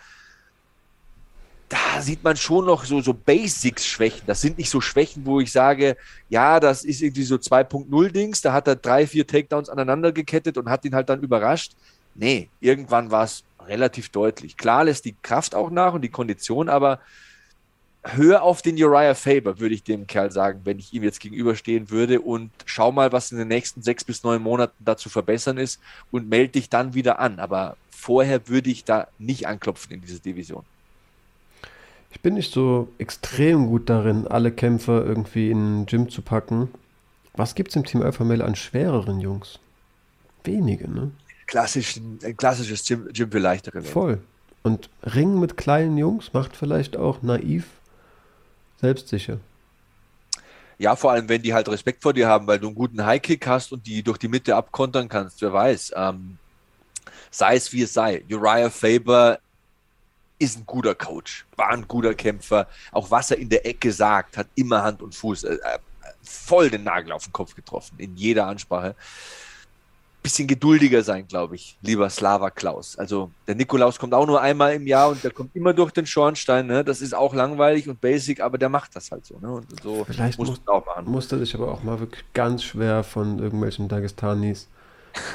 da sieht man schon noch so, so Basics-Schwächen. Das sind nicht so Schwächen, wo ich sage, ja, das ist irgendwie so 2.0-Dings, da hat er drei, vier Takedowns aneinander gekettet und hat ihn halt dann überrascht. Nee, irgendwann war es relativ deutlich. Klar lässt die Kraft auch nach und die Kondition, aber hör auf den Uriah Faber, würde ich dem Kerl sagen, wenn ich ihm jetzt gegenüberstehen würde und schau mal, was in den nächsten sechs bis neun Monaten da zu verbessern ist und melde dich dann wieder an. Aber vorher würde ich da nicht anklopfen in diese Division. Ich bin nicht so extrem gut darin, alle Kämpfer irgendwie in ein Gym zu packen. Was gibt es im Team Alpha Male an schwereren Jungs? Wenige, ne? Klassisch, ein klassisches Gym, Gym für leichtere Voll. Und Ringen mit kleinen Jungs macht vielleicht auch naiv selbstsicher. Ja, vor allem, wenn die halt Respekt vor dir haben, weil du einen guten Highkick hast und die durch die Mitte abkontern kannst, wer weiß. Ähm, sei es wie es sei. Uriah Faber ist ein guter Coach, war ein guter Kämpfer. Auch was er in der Ecke sagt, hat immer Hand und Fuß. Äh, äh, voll den Nagel auf den Kopf getroffen, in jeder Ansprache. bisschen geduldiger sein, glaube ich, lieber Slava Klaus. Also der Nikolaus kommt auch nur einmal im Jahr und der kommt immer durch den Schornstein. Ne? Das ist auch langweilig und basic, aber der macht das halt so. Ne? Und so Vielleicht muss, muss, auch machen. musste sich aber auch mal wirklich ganz schwer von irgendwelchen Dagestanis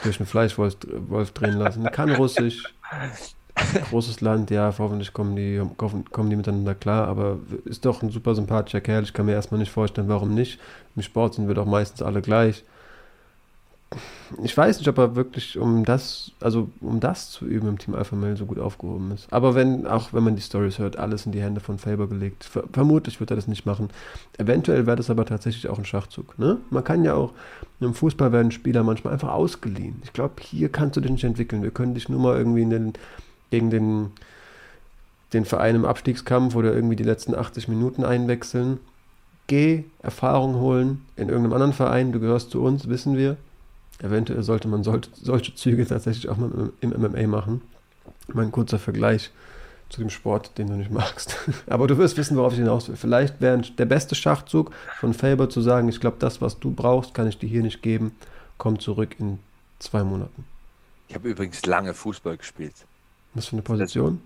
durch einen Fleischwolf Wolf drehen lassen. Kann Russisch, großes Land, ja, hoffentlich kommen die, kommen die miteinander klar, aber ist doch ein super sympathischer Kerl. Ich kann mir erstmal nicht vorstellen, warum nicht. Im Sport sind wir doch meistens alle gleich. Ich weiß nicht, ob er wirklich um das, also um das zu üben im Team Alpha Male so gut aufgehoben ist. Aber wenn, auch wenn man die Stories hört, alles in die Hände von Faber gelegt. Ver vermutlich wird er das nicht machen. Eventuell wäre das aber tatsächlich auch ein Schachzug. Ne? Man kann ja auch, im Fußball werden Spieler manchmal einfach ausgeliehen. Ich glaube, hier kannst du dich nicht entwickeln. Wir können dich nur mal irgendwie in den gegen den, den Verein im Abstiegskampf oder irgendwie die letzten 80 Minuten einwechseln. Geh Erfahrung holen in irgendeinem anderen Verein, du gehörst zu uns, wissen wir. Eventuell sollte man solche, solche Züge tatsächlich auch mal im, im MMA machen. Mein kurzer Vergleich zu dem Sport, den du nicht magst. Aber du wirst wissen, worauf ich hinaus will. Vielleicht wäre der beste Schachzug von Faber zu sagen, ich glaube, das, was du brauchst, kann ich dir hier nicht geben. Komm zurück in zwei Monaten. Ich habe übrigens lange Fußball gespielt. Was für eine Position?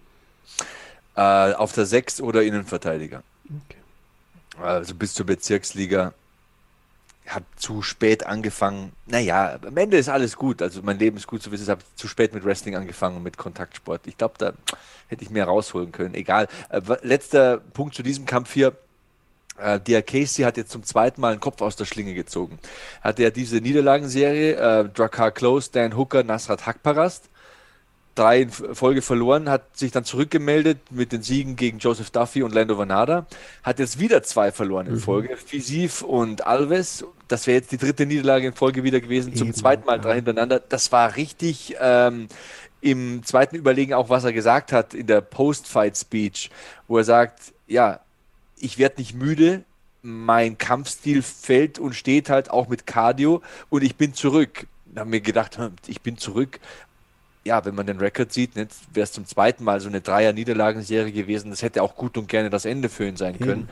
Äh, auf der 6 oder Innenverteidiger. Okay. Also bis zur Bezirksliga. Ich habe zu spät angefangen. Naja, am Ende ist alles gut. Also mein Leben ist gut, so wie es ist. Ich habe zu spät mit Wrestling angefangen, mit Kontaktsport. Ich glaube, da hätte ich mehr rausholen können. Egal. Äh, letzter Punkt zu diesem Kampf hier. Äh, der Casey hat jetzt zum zweiten Mal einen Kopf aus der Schlinge gezogen. Hatte ja diese Niederlagenserie, äh, Drakar Close, Dan Hooker, Nasrat Hakparast drei in Folge verloren, hat sich dann zurückgemeldet mit den Siegen gegen Joseph Duffy und Lando Vanada, hat jetzt wieder zwei verloren in mhm. Folge, Fisiv und Alves. Das wäre jetzt die dritte Niederlage in Folge wieder gewesen, zum Eben, zweiten Mal drei hintereinander. Das war richtig ähm, im zweiten Überlegen auch, was er gesagt hat in der Post-Fight-Speech, wo er sagt, ja, ich werde nicht müde, mein Kampfstil fällt und steht halt auch mit Cardio und ich bin zurück. Da haben wir gedacht, hm, ich bin zurück ja, wenn man den Rekord sieht, wäre es zum zweiten Mal so eine Dreier-Niederlagenserie gewesen. Das hätte auch gut und gerne das Ende für ihn sein können. Hm.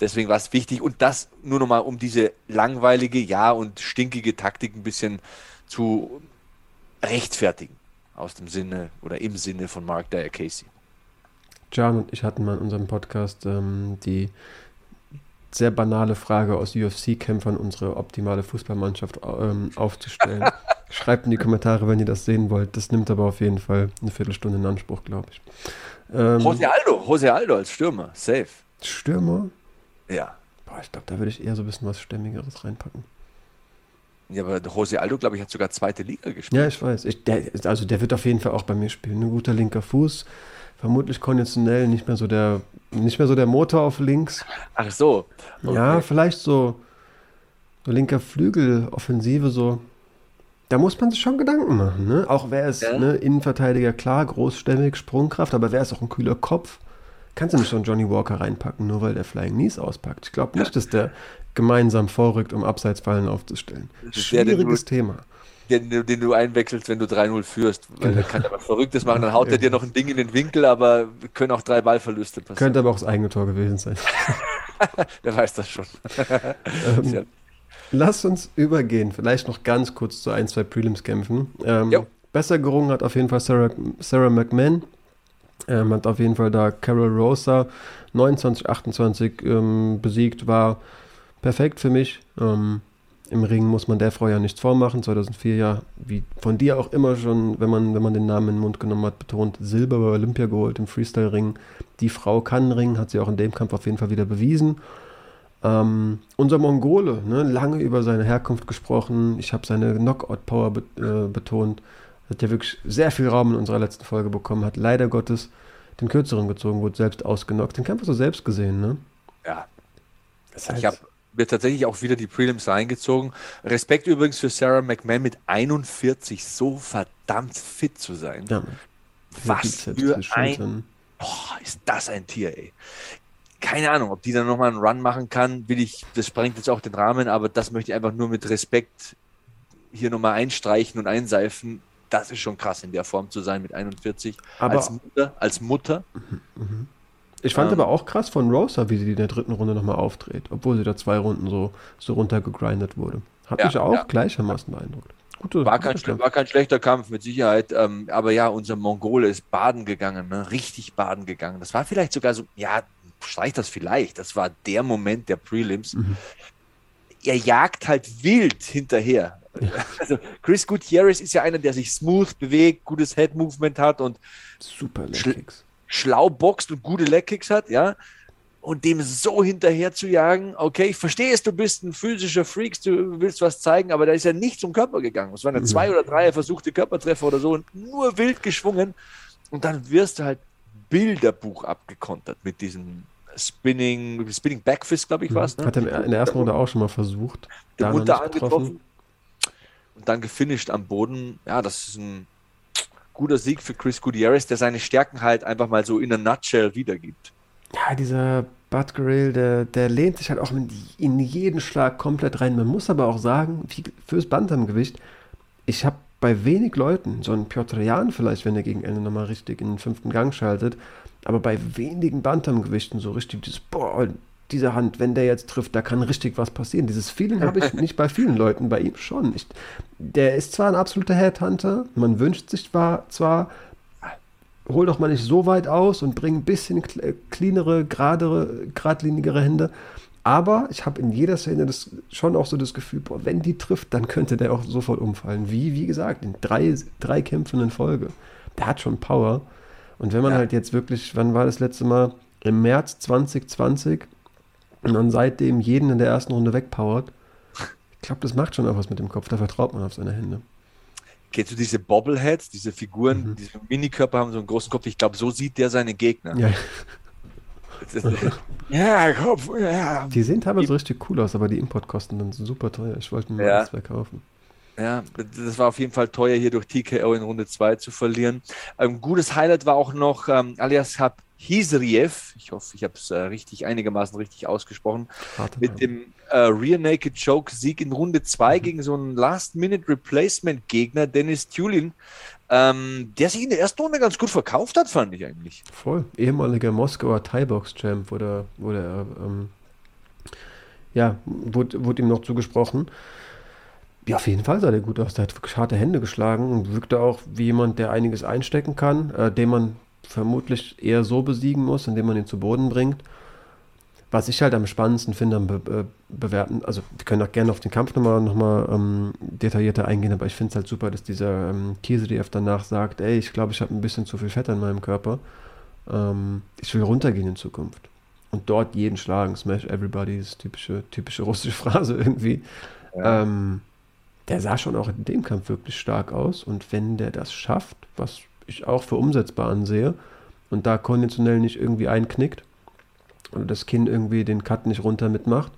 Deswegen war es wichtig. Und das nur nochmal, um diese langweilige, ja, und stinkige Taktik ein bisschen zu rechtfertigen. Aus dem Sinne oder im Sinne von Mark Dyer Casey. John und ich hatten mal in unserem Podcast ähm, die sehr banale Frage aus UFC-Kämpfern, unsere optimale Fußballmannschaft ähm, aufzustellen. Schreibt in die Kommentare, wenn ihr das sehen wollt. Das nimmt aber auf jeden Fall eine Viertelstunde in Anspruch, glaube ich. Ähm, Jose Aldo, Jose Aldo als Stürmer, safe. Stürmer? Ja. Boah, ich glaube, da würde ich eher so ein bisschen was Stämmigeres reinpacken. Ja, aber Jose Aldo, glaube ich, hat sogar zweite Liga gespielt. Ja, ich weiß. Ich, der, also der wird auf jeden Fall auch bei mir spielen. Ein guter linker Fuß. Vermutlich konditionell nicht mehr so der, nicht mehr so der Motor auf links. Ach so. Okay. Ja, vielleicht so, so linker Flügel, Offensive so da muss man sich schon Gedanken machen. Ne? Auch wer ist ja. ne, Innenverteidiger, klar, großstämmig, Sprungkraft, aber wer ist auch ein kühler Kopf? Kannst du nicht so einen Johnny Walker reinpacken, nur weil der Flying Knees auspackt. Ich glaube nicht, dass der gemeinsam vorrückt, um Abseitsfallen aufzustellen. Schwieriges der, Thema. Den, den, du einwechselst, wenn du 3-0 führst. Weil genau. der kann aber Verrücktes machen, dann haut er dir noch ein Ding in den Winkel, aber können auch drei Ballverluste passieren. Könnte aber auch das eigene Tor gewesen sein. Wer weiß das schon. ähm, Lass uns übergehen, vielleicht noch ganz kurz zu ein, zwei Prelims-Kämpfen. Ähm, besser gerungen hat auf jeden Fall Sarah, Sarah McMahon. Ähm, hat auf jeden Fall da Carol Rosa 29, 28 ähm, besiegt, war perfekt für mich. Ähm, Im Ring muss man der Frau ja nichts vormachen. 2004 ja, wie von dir auch immer schon, wenn man, wenn man den Namen in den Mund genommen hat, betont, Silber bei Olympia geholt im Freestyle-Ring. Die Frau kann ringen, hat sie auch in dem Kampf auf jeden Fall wieder bewiesen. Ähm, unser Mongole, ne, lange über seine Herkunft gesprochen. Ich habe seine Knockout-Power be äh, betont. Hat ja wirklich sehr viel Raum in unserer letzten Folge bekommen. Hat leider Gottes den kürzeren gezogen, wurde selbst ausgenockt. Den Kampf hast du selbst gesehen, ne? Ja. Das ich habe mir tatsächlich auch wieder die Prelims reingezogen. Respekt übrigens für Sarah McMahon mit 41 so verdammt fit zu sein. Ja, Was für ein... Boah, ist das ein Tier, ey keine Ahnung, ob die dann nochmal einen Run machen kann, will ich, das sprengt jetzt auch den Rahmen, aber das möchte ich einfach nur mit Respekt hier nochmal einstreichen und einseifen. Das ist schon krass, in der Form zu sein mit 41. Aber als Mutter. Als Mutter. Ich fand ähm, aber auch krass von Rosa, wie sie in der dritten Runde nochmal auftritt, obwohl sie da zwei Runden so, so runtergegrindet wurde. Hat ja, mich auch ja. gleichermaßen beeindruckt. gute, war, kein, war kein schlechter Kampf, mit Sicherheit. Ähm, aber ja, unser Mongole ist baden gegangen, ne? richtig baden gegangen. Das war vielleicht sogar so, ja, streich das vielleicht. Das war der Moment der Prelims. Mhm. Er jagt halt wild hinterher. Also Chris Gutierrez ist ja einer, der sich smooth bewegt, gutes Head-Movement hat und super schl schlau boxt und gute Leg-Kicks hat, ja und dem so hinterher zu jagen, okay, ich verstehe es, du bist ein physischer Freak, du willst was zeigen, aber da ist ja nicht zum Körper gegangen. Es waren ja zwei oder drei versuchte Körpertreffer oder so und nur wild geschwungen. Und dann wirst du halt Bilderbuch abgekontert mit diesem Spinning, Spinning Backfist, glaube ich, mhm. was. Ne? Hat er in der ersten Runde auch schon mal versucht. Den Mutter angetroffen und dann gefinisht am Boden. Ja, das ist ein guter Sieg für Chris Gutierrez, der seine Stärken halt einfach mal so in a nutshell wiedergibt. Ja, dieser Bud Grill, der, der lehnt sich halt auch in, in, jeden Schlag komplett rein. Man muss aber auch sagen, wie, fürs Bantamgewicht, ich habe bei wenig Leuten, so ein Piotr Jan vielleicht, wenn er gegen Ende nochmal richtig in den fünften Gang schaltet, aber bei wenigen Bantamgewichten so richtig dieses, boah, diese Hand, wenn der jetzt trifft, da kann richtig was passieren. Dieses Feeling habe ich nicht bei vielen Leuten, bei ihm schon. Ich, der ist zwar ein absoluter Headhunter, man wünscht sich zwar, zwar hol doch mal nicht so weit aus und bring ein bisschen äh, cleanere, geradere, geradlinigere Hände. Aber ich habe in jeder Szene das, schon auch so das Gefühl, boah, wenn die trifft, dann könnte der auch sofort umfallen. Wie, wie gesagt, in drei, drei Kämpfen in Folge. Der hat schon Power. Und wenn man ja. halt jetzt wirklich, wann war das letzte Mal? Im März 2020 und dann seitdem jeden in der ersten Runde wegpowert, ich glaube, das macht schon auch was mit dem Kopf. Da vertraut man auf seine Hände. Kennst du diese Bobbleheads, diese Figuren, mhm. diese Minikörper haben so einen großen Kopf? Ich glaube, so sieht der seine Gegner. Ja. Ja, Kopf, ja. Die sehen teilweise richtig cool aus, aber die Importkosten sind super teuer. Ich wollte mir ja. mal zwei kaufen. Ja, das war auf jeden Fall teuer, hier durch TKO in Runde 2 zu verlieren. Ein gutes Highlight war auch noch ähm, alias Hab Hisriev, ich hoffe, ich habe es äh, richtig einigermaßen richtig ausgesprochen, Harte mit dem äh, Rear Naked Choke Sieg in Runde 2 mhm. gegen so einen Last-Minute-Replacement-Gegner, Dennis Tulin, ähm, der sich in der ersten Runde ganz gut verkauft hat, fand ich eigentlich. Voll. Ehemaliger Moskauer Thai-Box-Champ wurde, wurde ähm, ja, wurde, wurde ihm noch zugesprochen. Ja, auf jeden Fall sah der gut aus. Der hat wirklich harte Hände geschlagen und wirkte auch wie jemand, der einiges einstecken kann, äh, den man vermutlich eher so besiegen muss, indem man ihn zu Boden bringt. Was ich halt am spannendsten finde, am Be Be bewerten, also wir können auch gerne auf den Kampf nochmal noch mal, ähm, detaillierter eingehen, aber ich finde es halt super, dass dieser ähm, Kiesdf danach sagt, ey, ich glaube, ich habe ein bisschen zu viel Fett an meinem Körper. Ähm, ich will runtergehen in Zukunft. Und dort jeden schlagen, smash everybody, ist typische, typische russische Phrase irgendwie. Ja. Ähm, der sah schon auch in dem Kampf wirklich stark aus. Und wenn der das schafft, was ich auch für umsetzbar ansehe und da konditionell nicht irgendwie einknickt oder das Kinn irgendwie den Cut nicht runter mitmacht,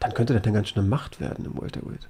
dann könnte das eine ganz schöne Macht werden im Welterweight.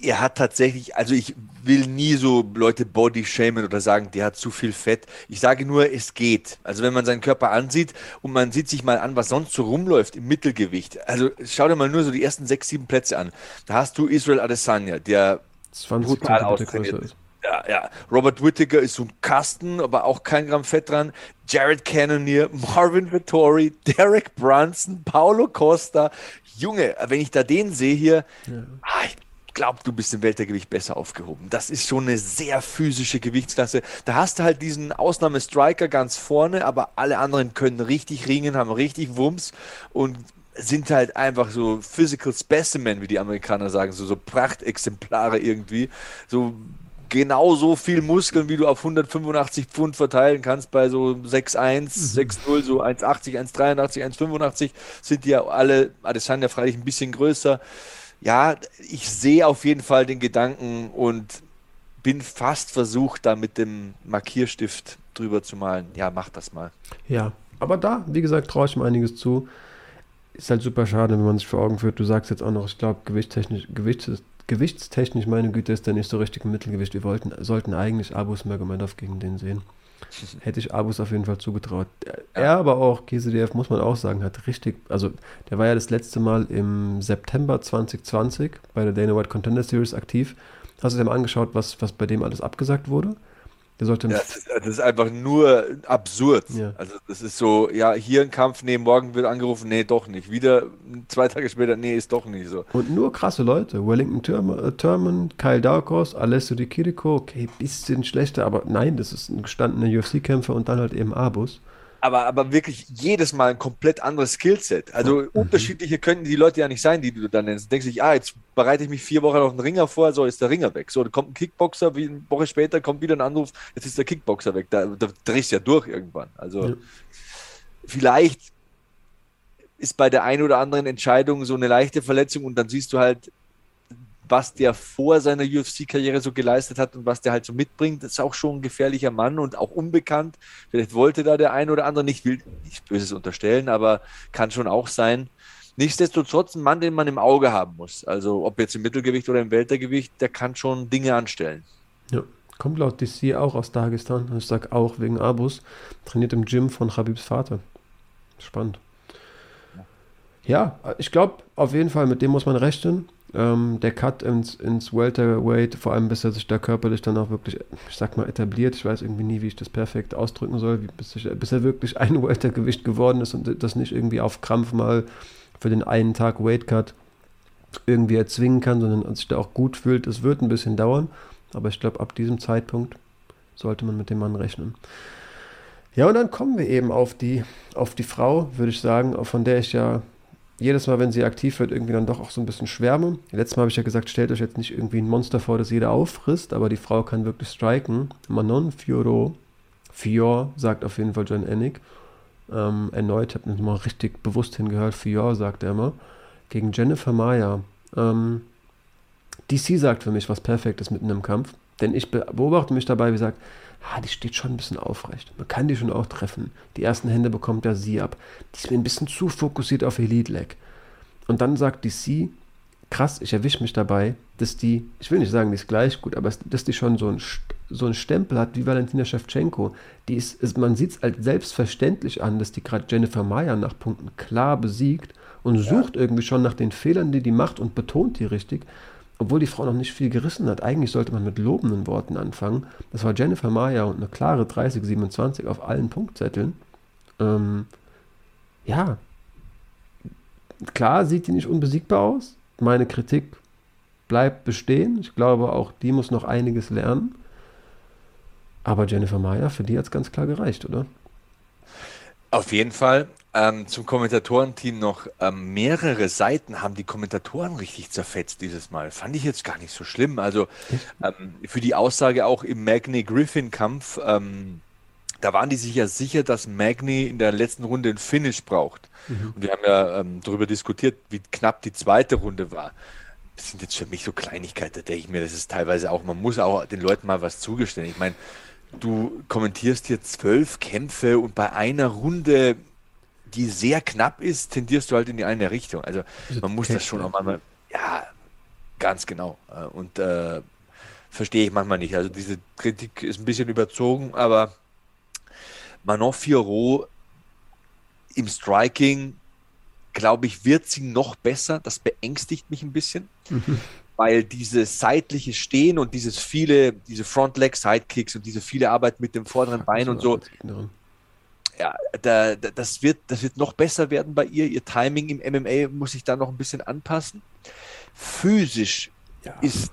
Er hat tatsächlich, also ich will nie so Leute body shamen oder sagen, der hat zu viel Fett. Ich sage nur, es geht. Also wenn man seinen Körper ansieht und man sieht sich mal an, was sonst so rumläuft im Mittelgewicht. Also schau dir mal nur so die ersten sechs, sieben Plätze an. Da hast du Israel Adesanya, der 20 brutal austrainiert ist. Ja, ja. Robert Whittaker ist so ein Kasten, aber auch kein Gramm Fett dran. Jared Cannonier, Marvin Vittori, Derek Brunson, Paulo Costa. Junge, wenn ich da den sehe hier, ja. ah, ich glaube, du bist im Weltergewicht besser aufgehoben. Das ist schon eine sehr physische Gewichtsklasse. Da hast du halt diesen Ausnahmestriker ganz vorne, aber alle anderen können richtig ringen, haben richtig Wumms und sind halt einfach so Physical Specimen, wie die Amerikaner sagen, so, so Prachtexemplare irgendwie. So genau so viel Muskeln, wie du auf 185 Pfund verteilen kannst bei so 6'1, mhm. 6'0, so 1,80, 1,83, 1,85 sind die ja alle, Adesanya freilich ein bisschen größer. Ja, ich sehe auf jeden Fall den Gedanken und bin fast versucht, da mit dem Markierstift drüber zu malen. Ja, mach das mal. Ja, aber da, wie gesagt, traue ich ihm einiges zu. Ist halt super schade, wenn man sich vor Augen führt. Du sagst jetzt auch noch, ich glaube, gewichtstechnisch, Gewicht ist gewichtstechnisch, meine Güte, ist der nicht so richtig im Mittelgewicht. Wir wollten, sollten eigentlich Abus Magomedov gegen den sehen. Hätte ich Abus auf jeden Fall zugetraut. Er aber auch, KCDF, muss man auch sagen, hat richtig, also der war ja das letzte Mal im September 2020 bei der Dana White Contender Series aktiv. Hast du dir mal angeschaut, was, was bei dem alles abgesagt wurde? Der sollte ja, das, ist, das, ist, einfach nur absurd. Ja. Also das ist so, ja, hier ein Kampf, nee, morgen wird angerufen, nee, doch nicht. Wieder zwei Tage später, nee, ist doch nicht so. Und nur krasse Leute. Wellington Thurman, äh, Kyle Darkos, Alessio Di Chirico, okay, bisschen schlechter, aber nein, das ist ein gestandener UFC-Kämpfer und dann halt eben Abus aber, aber wirklich jedes Mal ein komplett anderes Skillset. Also mhm. unterschiedliche können die Leute ja nicht sein, die du dann nennst. Du denkst dich, ah, jetzt bereite ich mich vier Wochen auf den Ringer vor, so ist der Ringer weg. So, dann kommt ein Kickboxer, wie eine Woche später kommt wieder ein Anruf, jetzt ist der Kickboxer weg. Da, da drehst du ja durch irgendwann. Also ja. vielleicht ist bei der einen oder anderen Entscheidung so eine leichte Verletzung und dann siehst du halt, was der vor seiner UFC-Karriere so geleistet hat und was der halt so mitbringt, ist auch schon ein gefährlicher Mann und auch unbekannt. Vielleicht wollte da der ein oder andere nicht, will nicht Böses unterstellen, aber kann schon auch sein. Nichtsdestotrotz ein Mann, den man im Auge haben muss. Also ob jetzt im Mittelgewicht oder im Weltergewicht, der kann schon Dinge anstellen. Ja, kommt laut DC auch aus Dagestan. Ich sage auch wegen Abus. Trainiert im Gym von Habibs Vater. Spannend. Ja, ich glaube, auf jeden Fall, mit dem muss man rechnen. Ähm, der Cut ins, ins Welterweight, vor allem bis er sich da körperlich dann auch wirklich, ich sag mal, etabliert. Ich weiß irgendwie nie, wie ich das perfekt ausdrücken soll, wie, bis, ich, bis er wirklich ein Weltergewicht geworden ist und das nicht irgendwie auf Krampf mal für den einen Tag Weight Cut irgendwie erzwingen kann, sondern sich da auch gut fühlt. Es wird ein bisschen dauern, aber ich glaube, ab diesem Zeitpunkt sollte man mit dem Mann rechnen. Ja, und dann kommen wir eben auf die, auf die Frau, würde ich sagen, von der ich ja jedes Mal, wenn sie aktiv wird, irgendwie dann doch auch so ein bisschen schwärme. Letztes Mal habe ich ja gesagt, stellt euch jetzt nicht irgendwie ein Monster vor, das jeder auffrisst, aber die Frau kann wirklich striken. Manon Fioro, Fior, sagt auf jeden Fall John Ennig. Ähm, erneut, habe ich mal richtig bewusst hingehört, Fior sagt er immer. Gegen Jennifer Maya. Ähm, DC sagt für mich was Perfektes mitten im Kampf. Denn ich beobachte mich dabei, wie gesagt, ah, die steht schon ein bisschen aufrecht. Man kann die schon auch treffen. Die ersten Hände bekommt ja sie ab. Die ist mir ein bisschen zu fokussiert auf Elite Leg. Und dann sagt die sie, krass, ich erwische mich dabei, dass die, ich will nicht sagen, die ist gleich gut, aber dass die schon so ein, so einen Stempel hat wie Valentina Shevchenko. Die ist, ist man sieht es als selbstverständlich an, dass die gerade Jennifer Meyer nach Punkten klar besiegt und ja. sucht irgendwie schon nach den Fehlern, die die macht und betont die richtig obwohl die Frau noch nicht viel gerissen hat. Eigentlich sollte man mit lobenden Worten anfangen. Das war Jennifer Maya und eine klare 30-27 auf allen Punktzetteln. Ähm, ja, klar sieht die nicht unbesiegbar aus. Meine Kritik bleibt bestehen. Ich glaube, auch die muss noch einiges lernen. Aber Jennifer Maya, für die hat es ganz klar gereicht, oder? Auf jeden Fall. Ähm, zum Kommentatorenteam noch ähm, mehrere Seiten haben die Kommentatoren richtig zerfetzt dieses Mal. Fand ich jetzt gar nicht so schlimm. Also ähm, für die Aussage auch im Magny-Griffin-Kampf, ähm, da waren die sich ja sicher, dass Magny in der letzten Runde ein Finish braucht. Mhm. Und wir haben ja ähm, darüber diskutiert, wie knapp die zweite Runde war. Das sind jetzt für mich so Kleinigkeiten, da denke ich mir, das ist teilweise auch, man muss auch den Leuten mal was zugestehen. Ich meine, du kommentierst hier zwölf Kämpfe und bei einer Runde die sehr knapp ist, tendierst du halt in die eine Richtung. Also man muss das schon auch manchmal, ja, ganz genau. Äh, und äh, verstehe ich manchmal nicht. Also diese Kritik ist ein bisschen überzogen, aber Manon Fiorot im Striking, glaube ich, wird sie noch besser. Das beängstigt mich ein bisschen. Mhm. Weil dieses seitliche Stehen und dieses viele, diese Front-Leg-Sidekicks und diese viele Arbeit mit dem vorderen Bein und so, ja, da, da, das, wird, das wird noch besser werden bei ihr. Ihr Timing im MMA muss sich da noch ein bisschen anpassen. Physisch ja. ist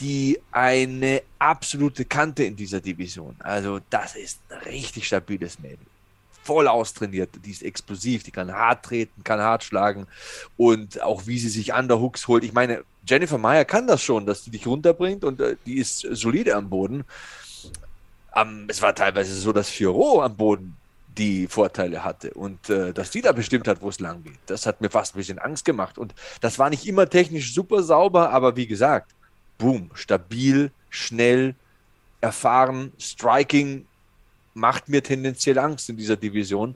die eine absolute Kante in dieser Division. Also das ist ein richtig stabiles Mädel. Voll austrainiert, die ist explosiv, die kann hart treten, kann hart schlagen und auch wie sie sich Underhooks holt. Ich meine, Jennifer Meyer kann das schon, dass die dich runterbringt und äh, die ist solide am Boden. Um, es war teilweise so, dass Fioro am Boden die Vorteile hatte und äh, dass die da bestimmt hat, wo es lang geht. Das hat mir fast ein bisschen Angst gemacht. Und das war nicht immer technisch super sauber, aber wie gesagt, boom, stabil, schnell, erfahren, Striking macht mir tendenziell Angst in dieser Division.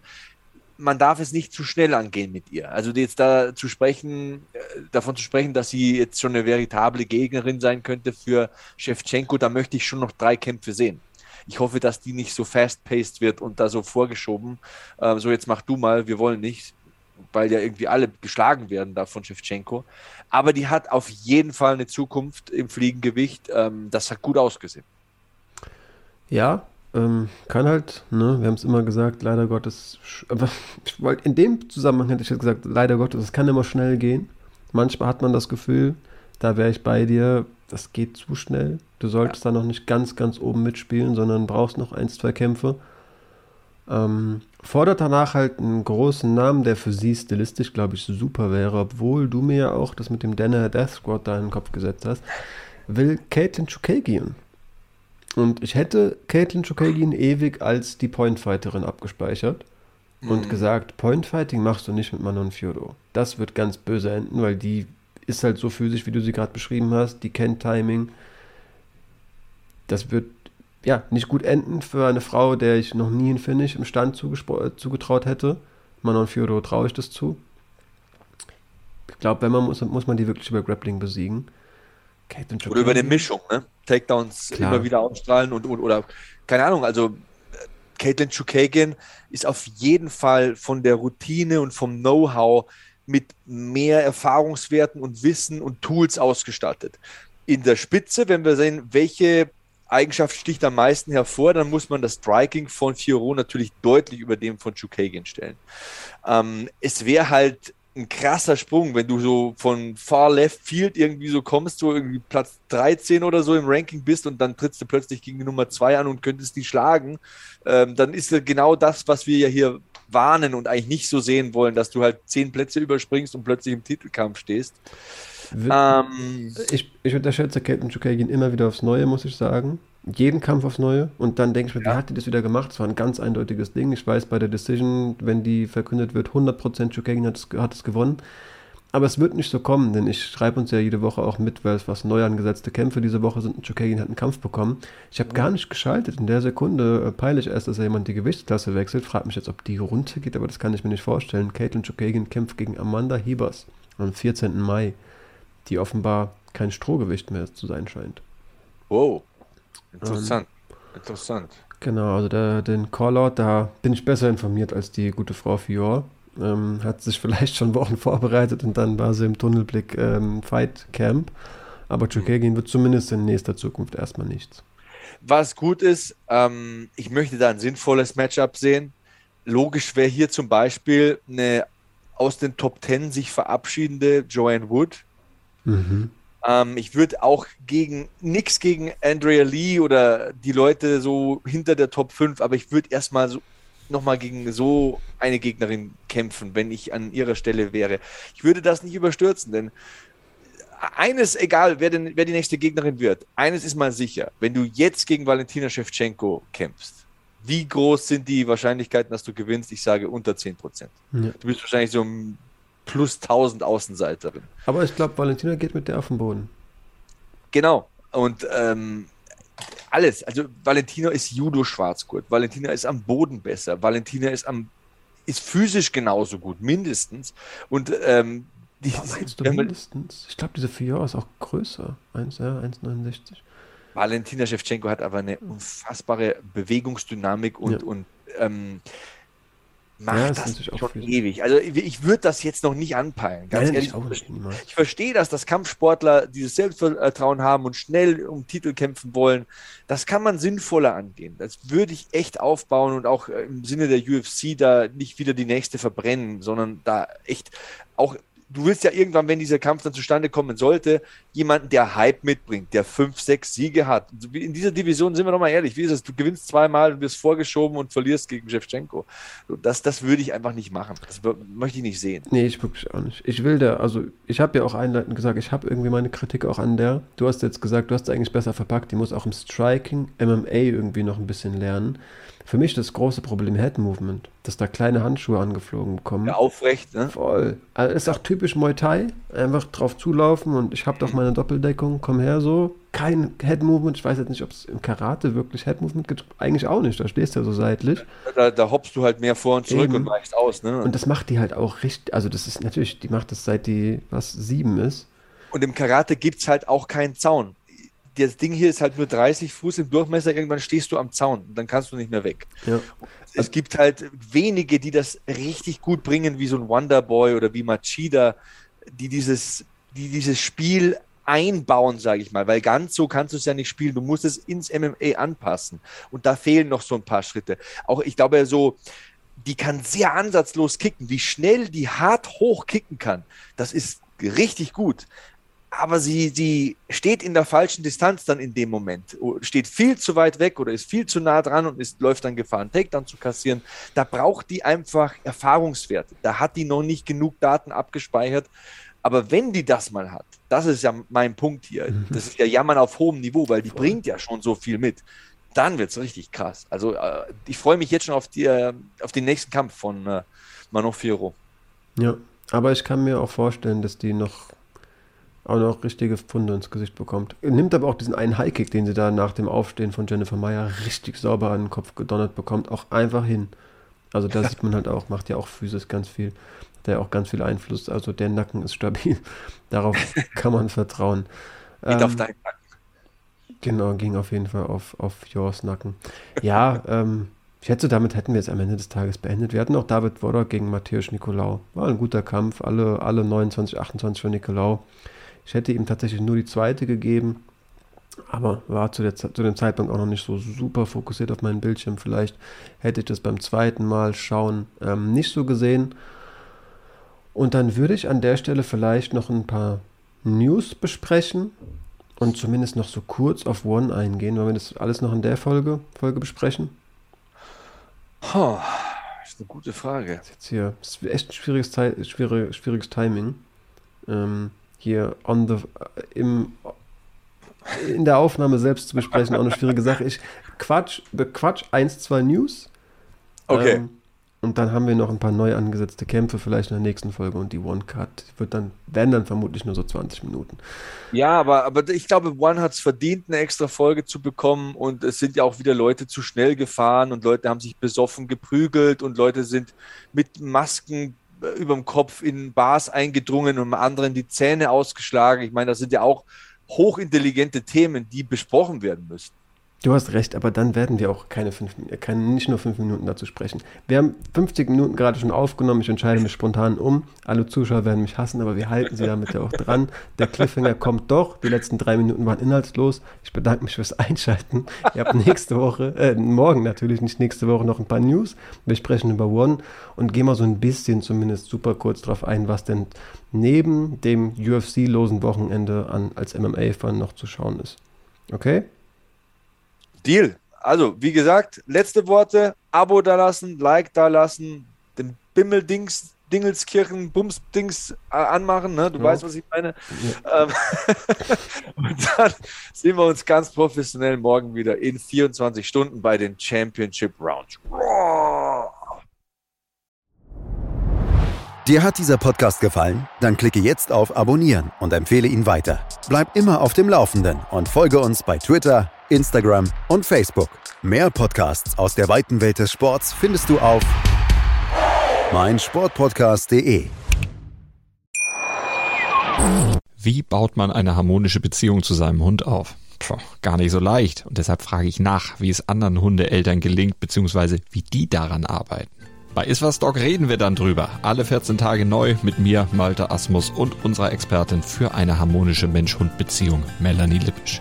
Man darf es nicht zu schnell angehen mit ihr. Also jetzt da zu sprechen, äh, davon zu sprechen, dass sie jetzt schon eine veritable Gegnerin sein könnte für Shevchenko, da möchte ich schon noch drei Kämpfe sehen. Ich hoffe, dass die nicht so fast-paced wird und da so vorgeschoben. Äh, so, jetzt mach du mal, wir wollen nicht, weil ja irgendwie alle geschlagen werden da von Shevchenko. Aber die hat auf jeden Fall eine Zukunft im Fliegengewicht. Ähm, das hat gut ausgesehen. Ja, ähm, kann halt, ne? Wir haben es immer gesagt, leider Gottes. Aber ich wollte in dem Zusammenhang hätte ich jetzt gesagt, leider Gottes, es kann immer schnell gehen. Manchmal hat man das Gefühl, da wäre ich bei dir, das geht zu schnell. Du solltest ja. da noch nicht ganz, ganz oben mitspielen, sondern brauchst noch ein, zwei Kämpfe. Ähm, fordert danach halt einen großen Namen, der für sie stilistisch, glaube ich, super wäre, obwohl du mir ja auch das mit dem Danaher Death Squad da in den Kopf gesetzt hast, will Caitlin Chukagian. Und ich hätte Caitlin Chukagian ewig als die Point-Fighterin abgespeichert und mhm. gesagt, Point-Fighting machst du nicht mit Manon Fiodo. Das wird ganz böse enden, weil die ist halt so physisch, wie du sie gerade beschrieben hast, die kennt Timing. Das wird ja nicht gut enden für eine Frau, der ich noch nie ein Finish im Stand zugetraut hätte. Manon Fiodo traue ich das zu. Ich glaube, wenn man muss, muss man die wirklich über Grappling besiegen. Oder über eine Mischung, ne? Takedowns Klar. immer wieder ausstrahlen und, und oder keine Ahnung, also Caitlin Chukagian ist auf jeden Fall von der Routine und vom Know-how mit mehr Erfahrungswerten und Wissen und Tools ausgestattet. In der Spitze, wenn wir sehen, welche Eigenschaft sticht am meisten hervor, dann muss man das Striking von Fioro natürlich deutlich über dem von Chukagian stellen. Ähm, es wäre halt ein krasser Sprung, wenn du so von Far Left Field irgendwie so kommst, so irgendwie Platz 13 oder so im Ranking bist und dann trittst du plötzlich gegen die Nummer 2 an und könntest die schlagen, ähm, dann ist genau das, was wir ja hier warnen und eigentlich nicht so sehen wollen, dass du halt zehn Plätze überspringst und plötzlich im Titelkampf stehst. Ähm, ich, ich unterschätze Caitlin Chukagin immer wieder aufs Neue, muss ich sagen. Jeden Kampf aufs Neue. Und dann denke ich mir, ja. wie hat die das wieder gemacht? Das war ein ganz eindeutiges Ding. Ich weiß, bei der Decision, wenn die verkündet wird, 100% Chukagin hat es, hat es gewonnen. Aber es wird nicht so kommen, denn ich schreibe uns ja jede Woche auch mit, weil es was neu angesetzte Kämpfe diese Woche sind. Chukagin hat einen Kampf bekommen. Ich habe gar nicht geschaltet. In der Sekunde äh, peile ich erst, dass er jemand die Gewichtsklasse wechselt. Frag mich jetzt, ob die runtergeht, aber das kann ich mir nicht vorstellen. Caitlin Chukagin kämpft gegen Amanda Hebers am 14. Mai die offenbar kein Strohgewicht mehr zu sein scheint. Wow, interessant, ähm, interessant. Genau, also der, den Callout, da bin ich besser informiert als die gute Frau Fior. Ähm, hat sich vielleicht schon Wochen vorbereitet und dann war sie im Tunnelblick ähm, Fight Camp. Aber Chukagin wird zumindest in nächster Zukunft erstmal nichts. Was gut ist, ähm, ich möchte da ein sinnvolles Matchup sehen. Logisch wäre hier zum Beispiel eine aus den Top Ten sich verabschiedende Joanne Wood Mhm. Ähm, ich würde auch gegen nichts gegen Andrea Lee oder die Leute so hinter der Top 5, aber ich würde erstmal so nochmal gegen so eine Gegnerin kämpfen, wenn ich an ihrer Stelle wäre. Ich würde das nicht überstürzen, denn eines, egal wer, denn, wer die nächste Gegnerin wird, eines ist mal sicher, wenn du jetzt gegen Valentina Shevchenko kämpfst, wie groß sind die Wahrscheinlichkeiten, dass du gewinnst? Ich sage unter 10%. Ja. Du bist wahrscheinlich so plus 1000 Außenseiterin. Aber ich glaube, Valentina geht mit der auf den Boden. Genau. Und ähm, alles. Also Valentina ist Judo-Schwarzgurt. Valentina ist am Boden besser. Valentina ist am ist physisch genauso gut, mindestens. Und ähm, die, meinst du mindestens? Ich glaube, diese Fior ist auch größer. 1, ja, 1,69. Valentina Shevchenko hat aber eine unfassbare Bewegungsdynamik und, ja. und ähm, macht ja, das, das schon ewig. Also ich würde das jetzt noch nicht anpeilen. Ganz Nein, ehrlich. Ich, ich verstehe, dass das Kampfsportler dieses Selbstvertrauen haben und schnell um Titel kämpfen wollen. Das kann man sinnvoller angehen. Das würde ich echt aufbauen und auch im Sinne der UFC da nicht wieder die nächste verbrennen, sondern da echt auch du willst ja irgendwann, wenn dieser Kampf dann zustande kommen sollte, jemanden, der Hype mitbringt, der fünf, sechs Siege hat. In dieser Division sind wir doch mal ehrlich, wie ist es? Du gewinnst zweimal und wirst vorgeschoben und verlierst gegen Shevchenko. Das, das würde ich einfach nicht machen. Das möchte ich nicht sehen. Nee, ich wirklich auch nicht. Ich will da, also ich habe ja auch einleitend gesagt, ich habe irgendwie meine Kritik auch an der. Du hast jetzt gesagt, du hast eigentlich besser verpackt, die muss auch im Striking, MMA irgendwie noch ein bisschen lernen. Für mich das große Problem Head Movement, dass da kleine Handschuhe angeflogen kommen. Ja, aufrecht, ne? Voll. Also ist auch typisch Muay Thai, einfach drauf zulaufen und ich habe doch meine Doppeldeckung, komm her so. Kein Head Movement, ich weiß jetzt nicht, ob es im Karate wirklich Head Movement gibt. Eigentlich auch nicht, da stehst du ja so seitlich. Da, da hoppst du halt mehr vor und zurück Eben. und weichst aus, ne? Und das macht die halt auch richtig, also das ist natürlich, die macht das seit die, was, sieben ist. Und im Karate gibt es halt auch keinen Zaun das Ding hier ist halt nur 30 Fuß im Durchmesser, irgendwann stehst du am Zaun und dann kannst du nicht mehr weg. Ja. Es gibt halt wenige, die das richtig gut bringen, wie so ein Wonderboy oder wie Machida, die dieses, die dieses Spiel einbauen, sage ich mal, weil ganz so kannst du es ja nicht spielen. Du musst es ins MMA anpassen. Und da fehlen noch so ein paar Schritte. Auch ich glaube, so, die kann sehr ansatzlos kicken. Wie schnell die hart hoch kicken kann, das ist richtig gut. Aber sie, sie steht in der falschen Distanz dann in dem Moment, steht viel zu weit weg oder ist viel zu nah dran und ist, läuft dann Gefahr, einen Takedown zu kassieren. Da braucht die einfach Erfahrungswerte. Da hat die noch nicht genug Daten abgespeichert. Aber wenn die das mal hat, das ist ja mein Punkt hier. Mhm. Das ist ja Jammern auf hohem Niveau, weil die Voll. bringt ja schon so viel mit. Dann wird es richtig krass. Also äh, ich freue mich jetzt schon auf, die, äh, auf den nächsten Kampf von äh, Manon Firo. Ja, aber ich kann mir auch vorstellen, dass die noch auch noch richtige Funde ins Gesicht bekommt. Nimmt aber auch diesen einen Highkick, den sie da nach dem Aufstehen von Jennifer Meyer richtig sauber an den Kopf gedonnert bekommt, auch einfach hin. Also da sieht man halt auch, macht ja auch physisch ganz viel der auch ganz viel Einfluss. Also der Nacken ist stabil. Darauf kann man vertrauen. Geht ähm, auf deinen Nacken. Genau, ging auf jeden Fall auf, auf Jors Nacken. Ja, ähm, ich schätze, damit hätten wir es am Ende des Tages beendet. Wir hatten auch David Wodder gegen Matthäus Nikolaou. War ein guter Kampf, alle, alle 29, 28 für Nikolaou. Ich hätte ihm tatsächlich nur die zweite gegeben, aber war zu, der, zu dem Zeitpunkt auch noch nicht so super fokussiert auf meinen Bildschirm. Vielleicht hätte ich das beim zweiten Mal schauen ähm, nicht so gesehen. Und dann würde ich an der Stelle vielleicht noch ein paar News besprechen und zumindest noch so kurz auf One eingehen. Wollen wir das alles noch in der Folge, Folge besprechen? Oh, das ist eine gute Frage. Das ist jetzt hier ist echt ein schwieriges, schwierig, schwieriges Timing. Ähm, hier on the, im, in der Aufnahme selbst zu besprechen, auch eine schwierige Sache. Ich quatsch, bequatsch eins, zwei News. Okay. Ähm, und dann haben wir noch ein paar neu angesetzte Kämpfe vielleicht in der nächsten Folge und die One-Cut wird dann, werden dann vermutlich nur so 20 Minuten. Ja, aber, aber ich glaube, One hat es verdient, eine extra Folge zu bekommen und es sind ja auch wieder Leute zu schnell gefahren und Leute haben sich besoffen geprügelt und Leute sind mit Masken über dem Kopf in Bars eingedrungen und anderen die Zähne ausgeschlagen. Ich meine, das sind ja auch hochintelligente Themen, die besprochen werden müssen. Du hast recht, aber dann werden wir auch keine fünf, keine, nicht nur fünf Minuten dazu sprechen. Wir haben 50 Minuten gerade schon aufgenommen. Ich entscheide mich spontan um. Alle Zuschauer werden mich hassen, aber wir halten sie damit ja auch dran. Der Cliffhanger kommt doch. Die letzten drei Minuten waren inhaltslos. Ich bedanke mich fürs Einschalten. Ihr habt nächste Woche, äh, morgen natürlich, nicht nächste Woche, noch ein paar News. Wir sprechen über One und gehen mal so ein bisschen zumindest super kurz drauf ein, was denn neben dem UFC-losen Wochenende an, als MMA-Fan noch zu schauen ist. Okay? Deal. Also, wie gesagt, letzte Worte, Abo da lassen, Like da lassen, den Bimmeldings, Dingelskirchen, Bumsdings äh, anmachen, ne? Du ja. weißt, was ich meine. Ja. Ähm, und dann sehen wir uns ganz professionell morgen wieder in 24 Stunden bei den Championship Rounds. Dir hat dieser Podcast gefallen? Dann klicke jetzt auf Abonnieren und empfehle ihn weiter. Bleib immer auf dem Laufenden und folge uns bei Twitter, Instagram und Facebook. Mehr Podcasts aus der weiten Welt des Sports findest du auf meinsportpodcast.de. Wie baut man eine harmonische Beziehung zu seinem Hund auf? Puh, gar nicht so leicht. Und deshalb frage ich nach, wie es anderen Hundeeltern gelingt, beziehungsweise wie die daran arbeiten. Bei Iswas Dog reden wir dann drüber. Alle 14 Tage neu mit mir, Malte Asmus und unserer Expertin für eine harmonische Mensch-Hund-Beziehung, Melanie Lippisch.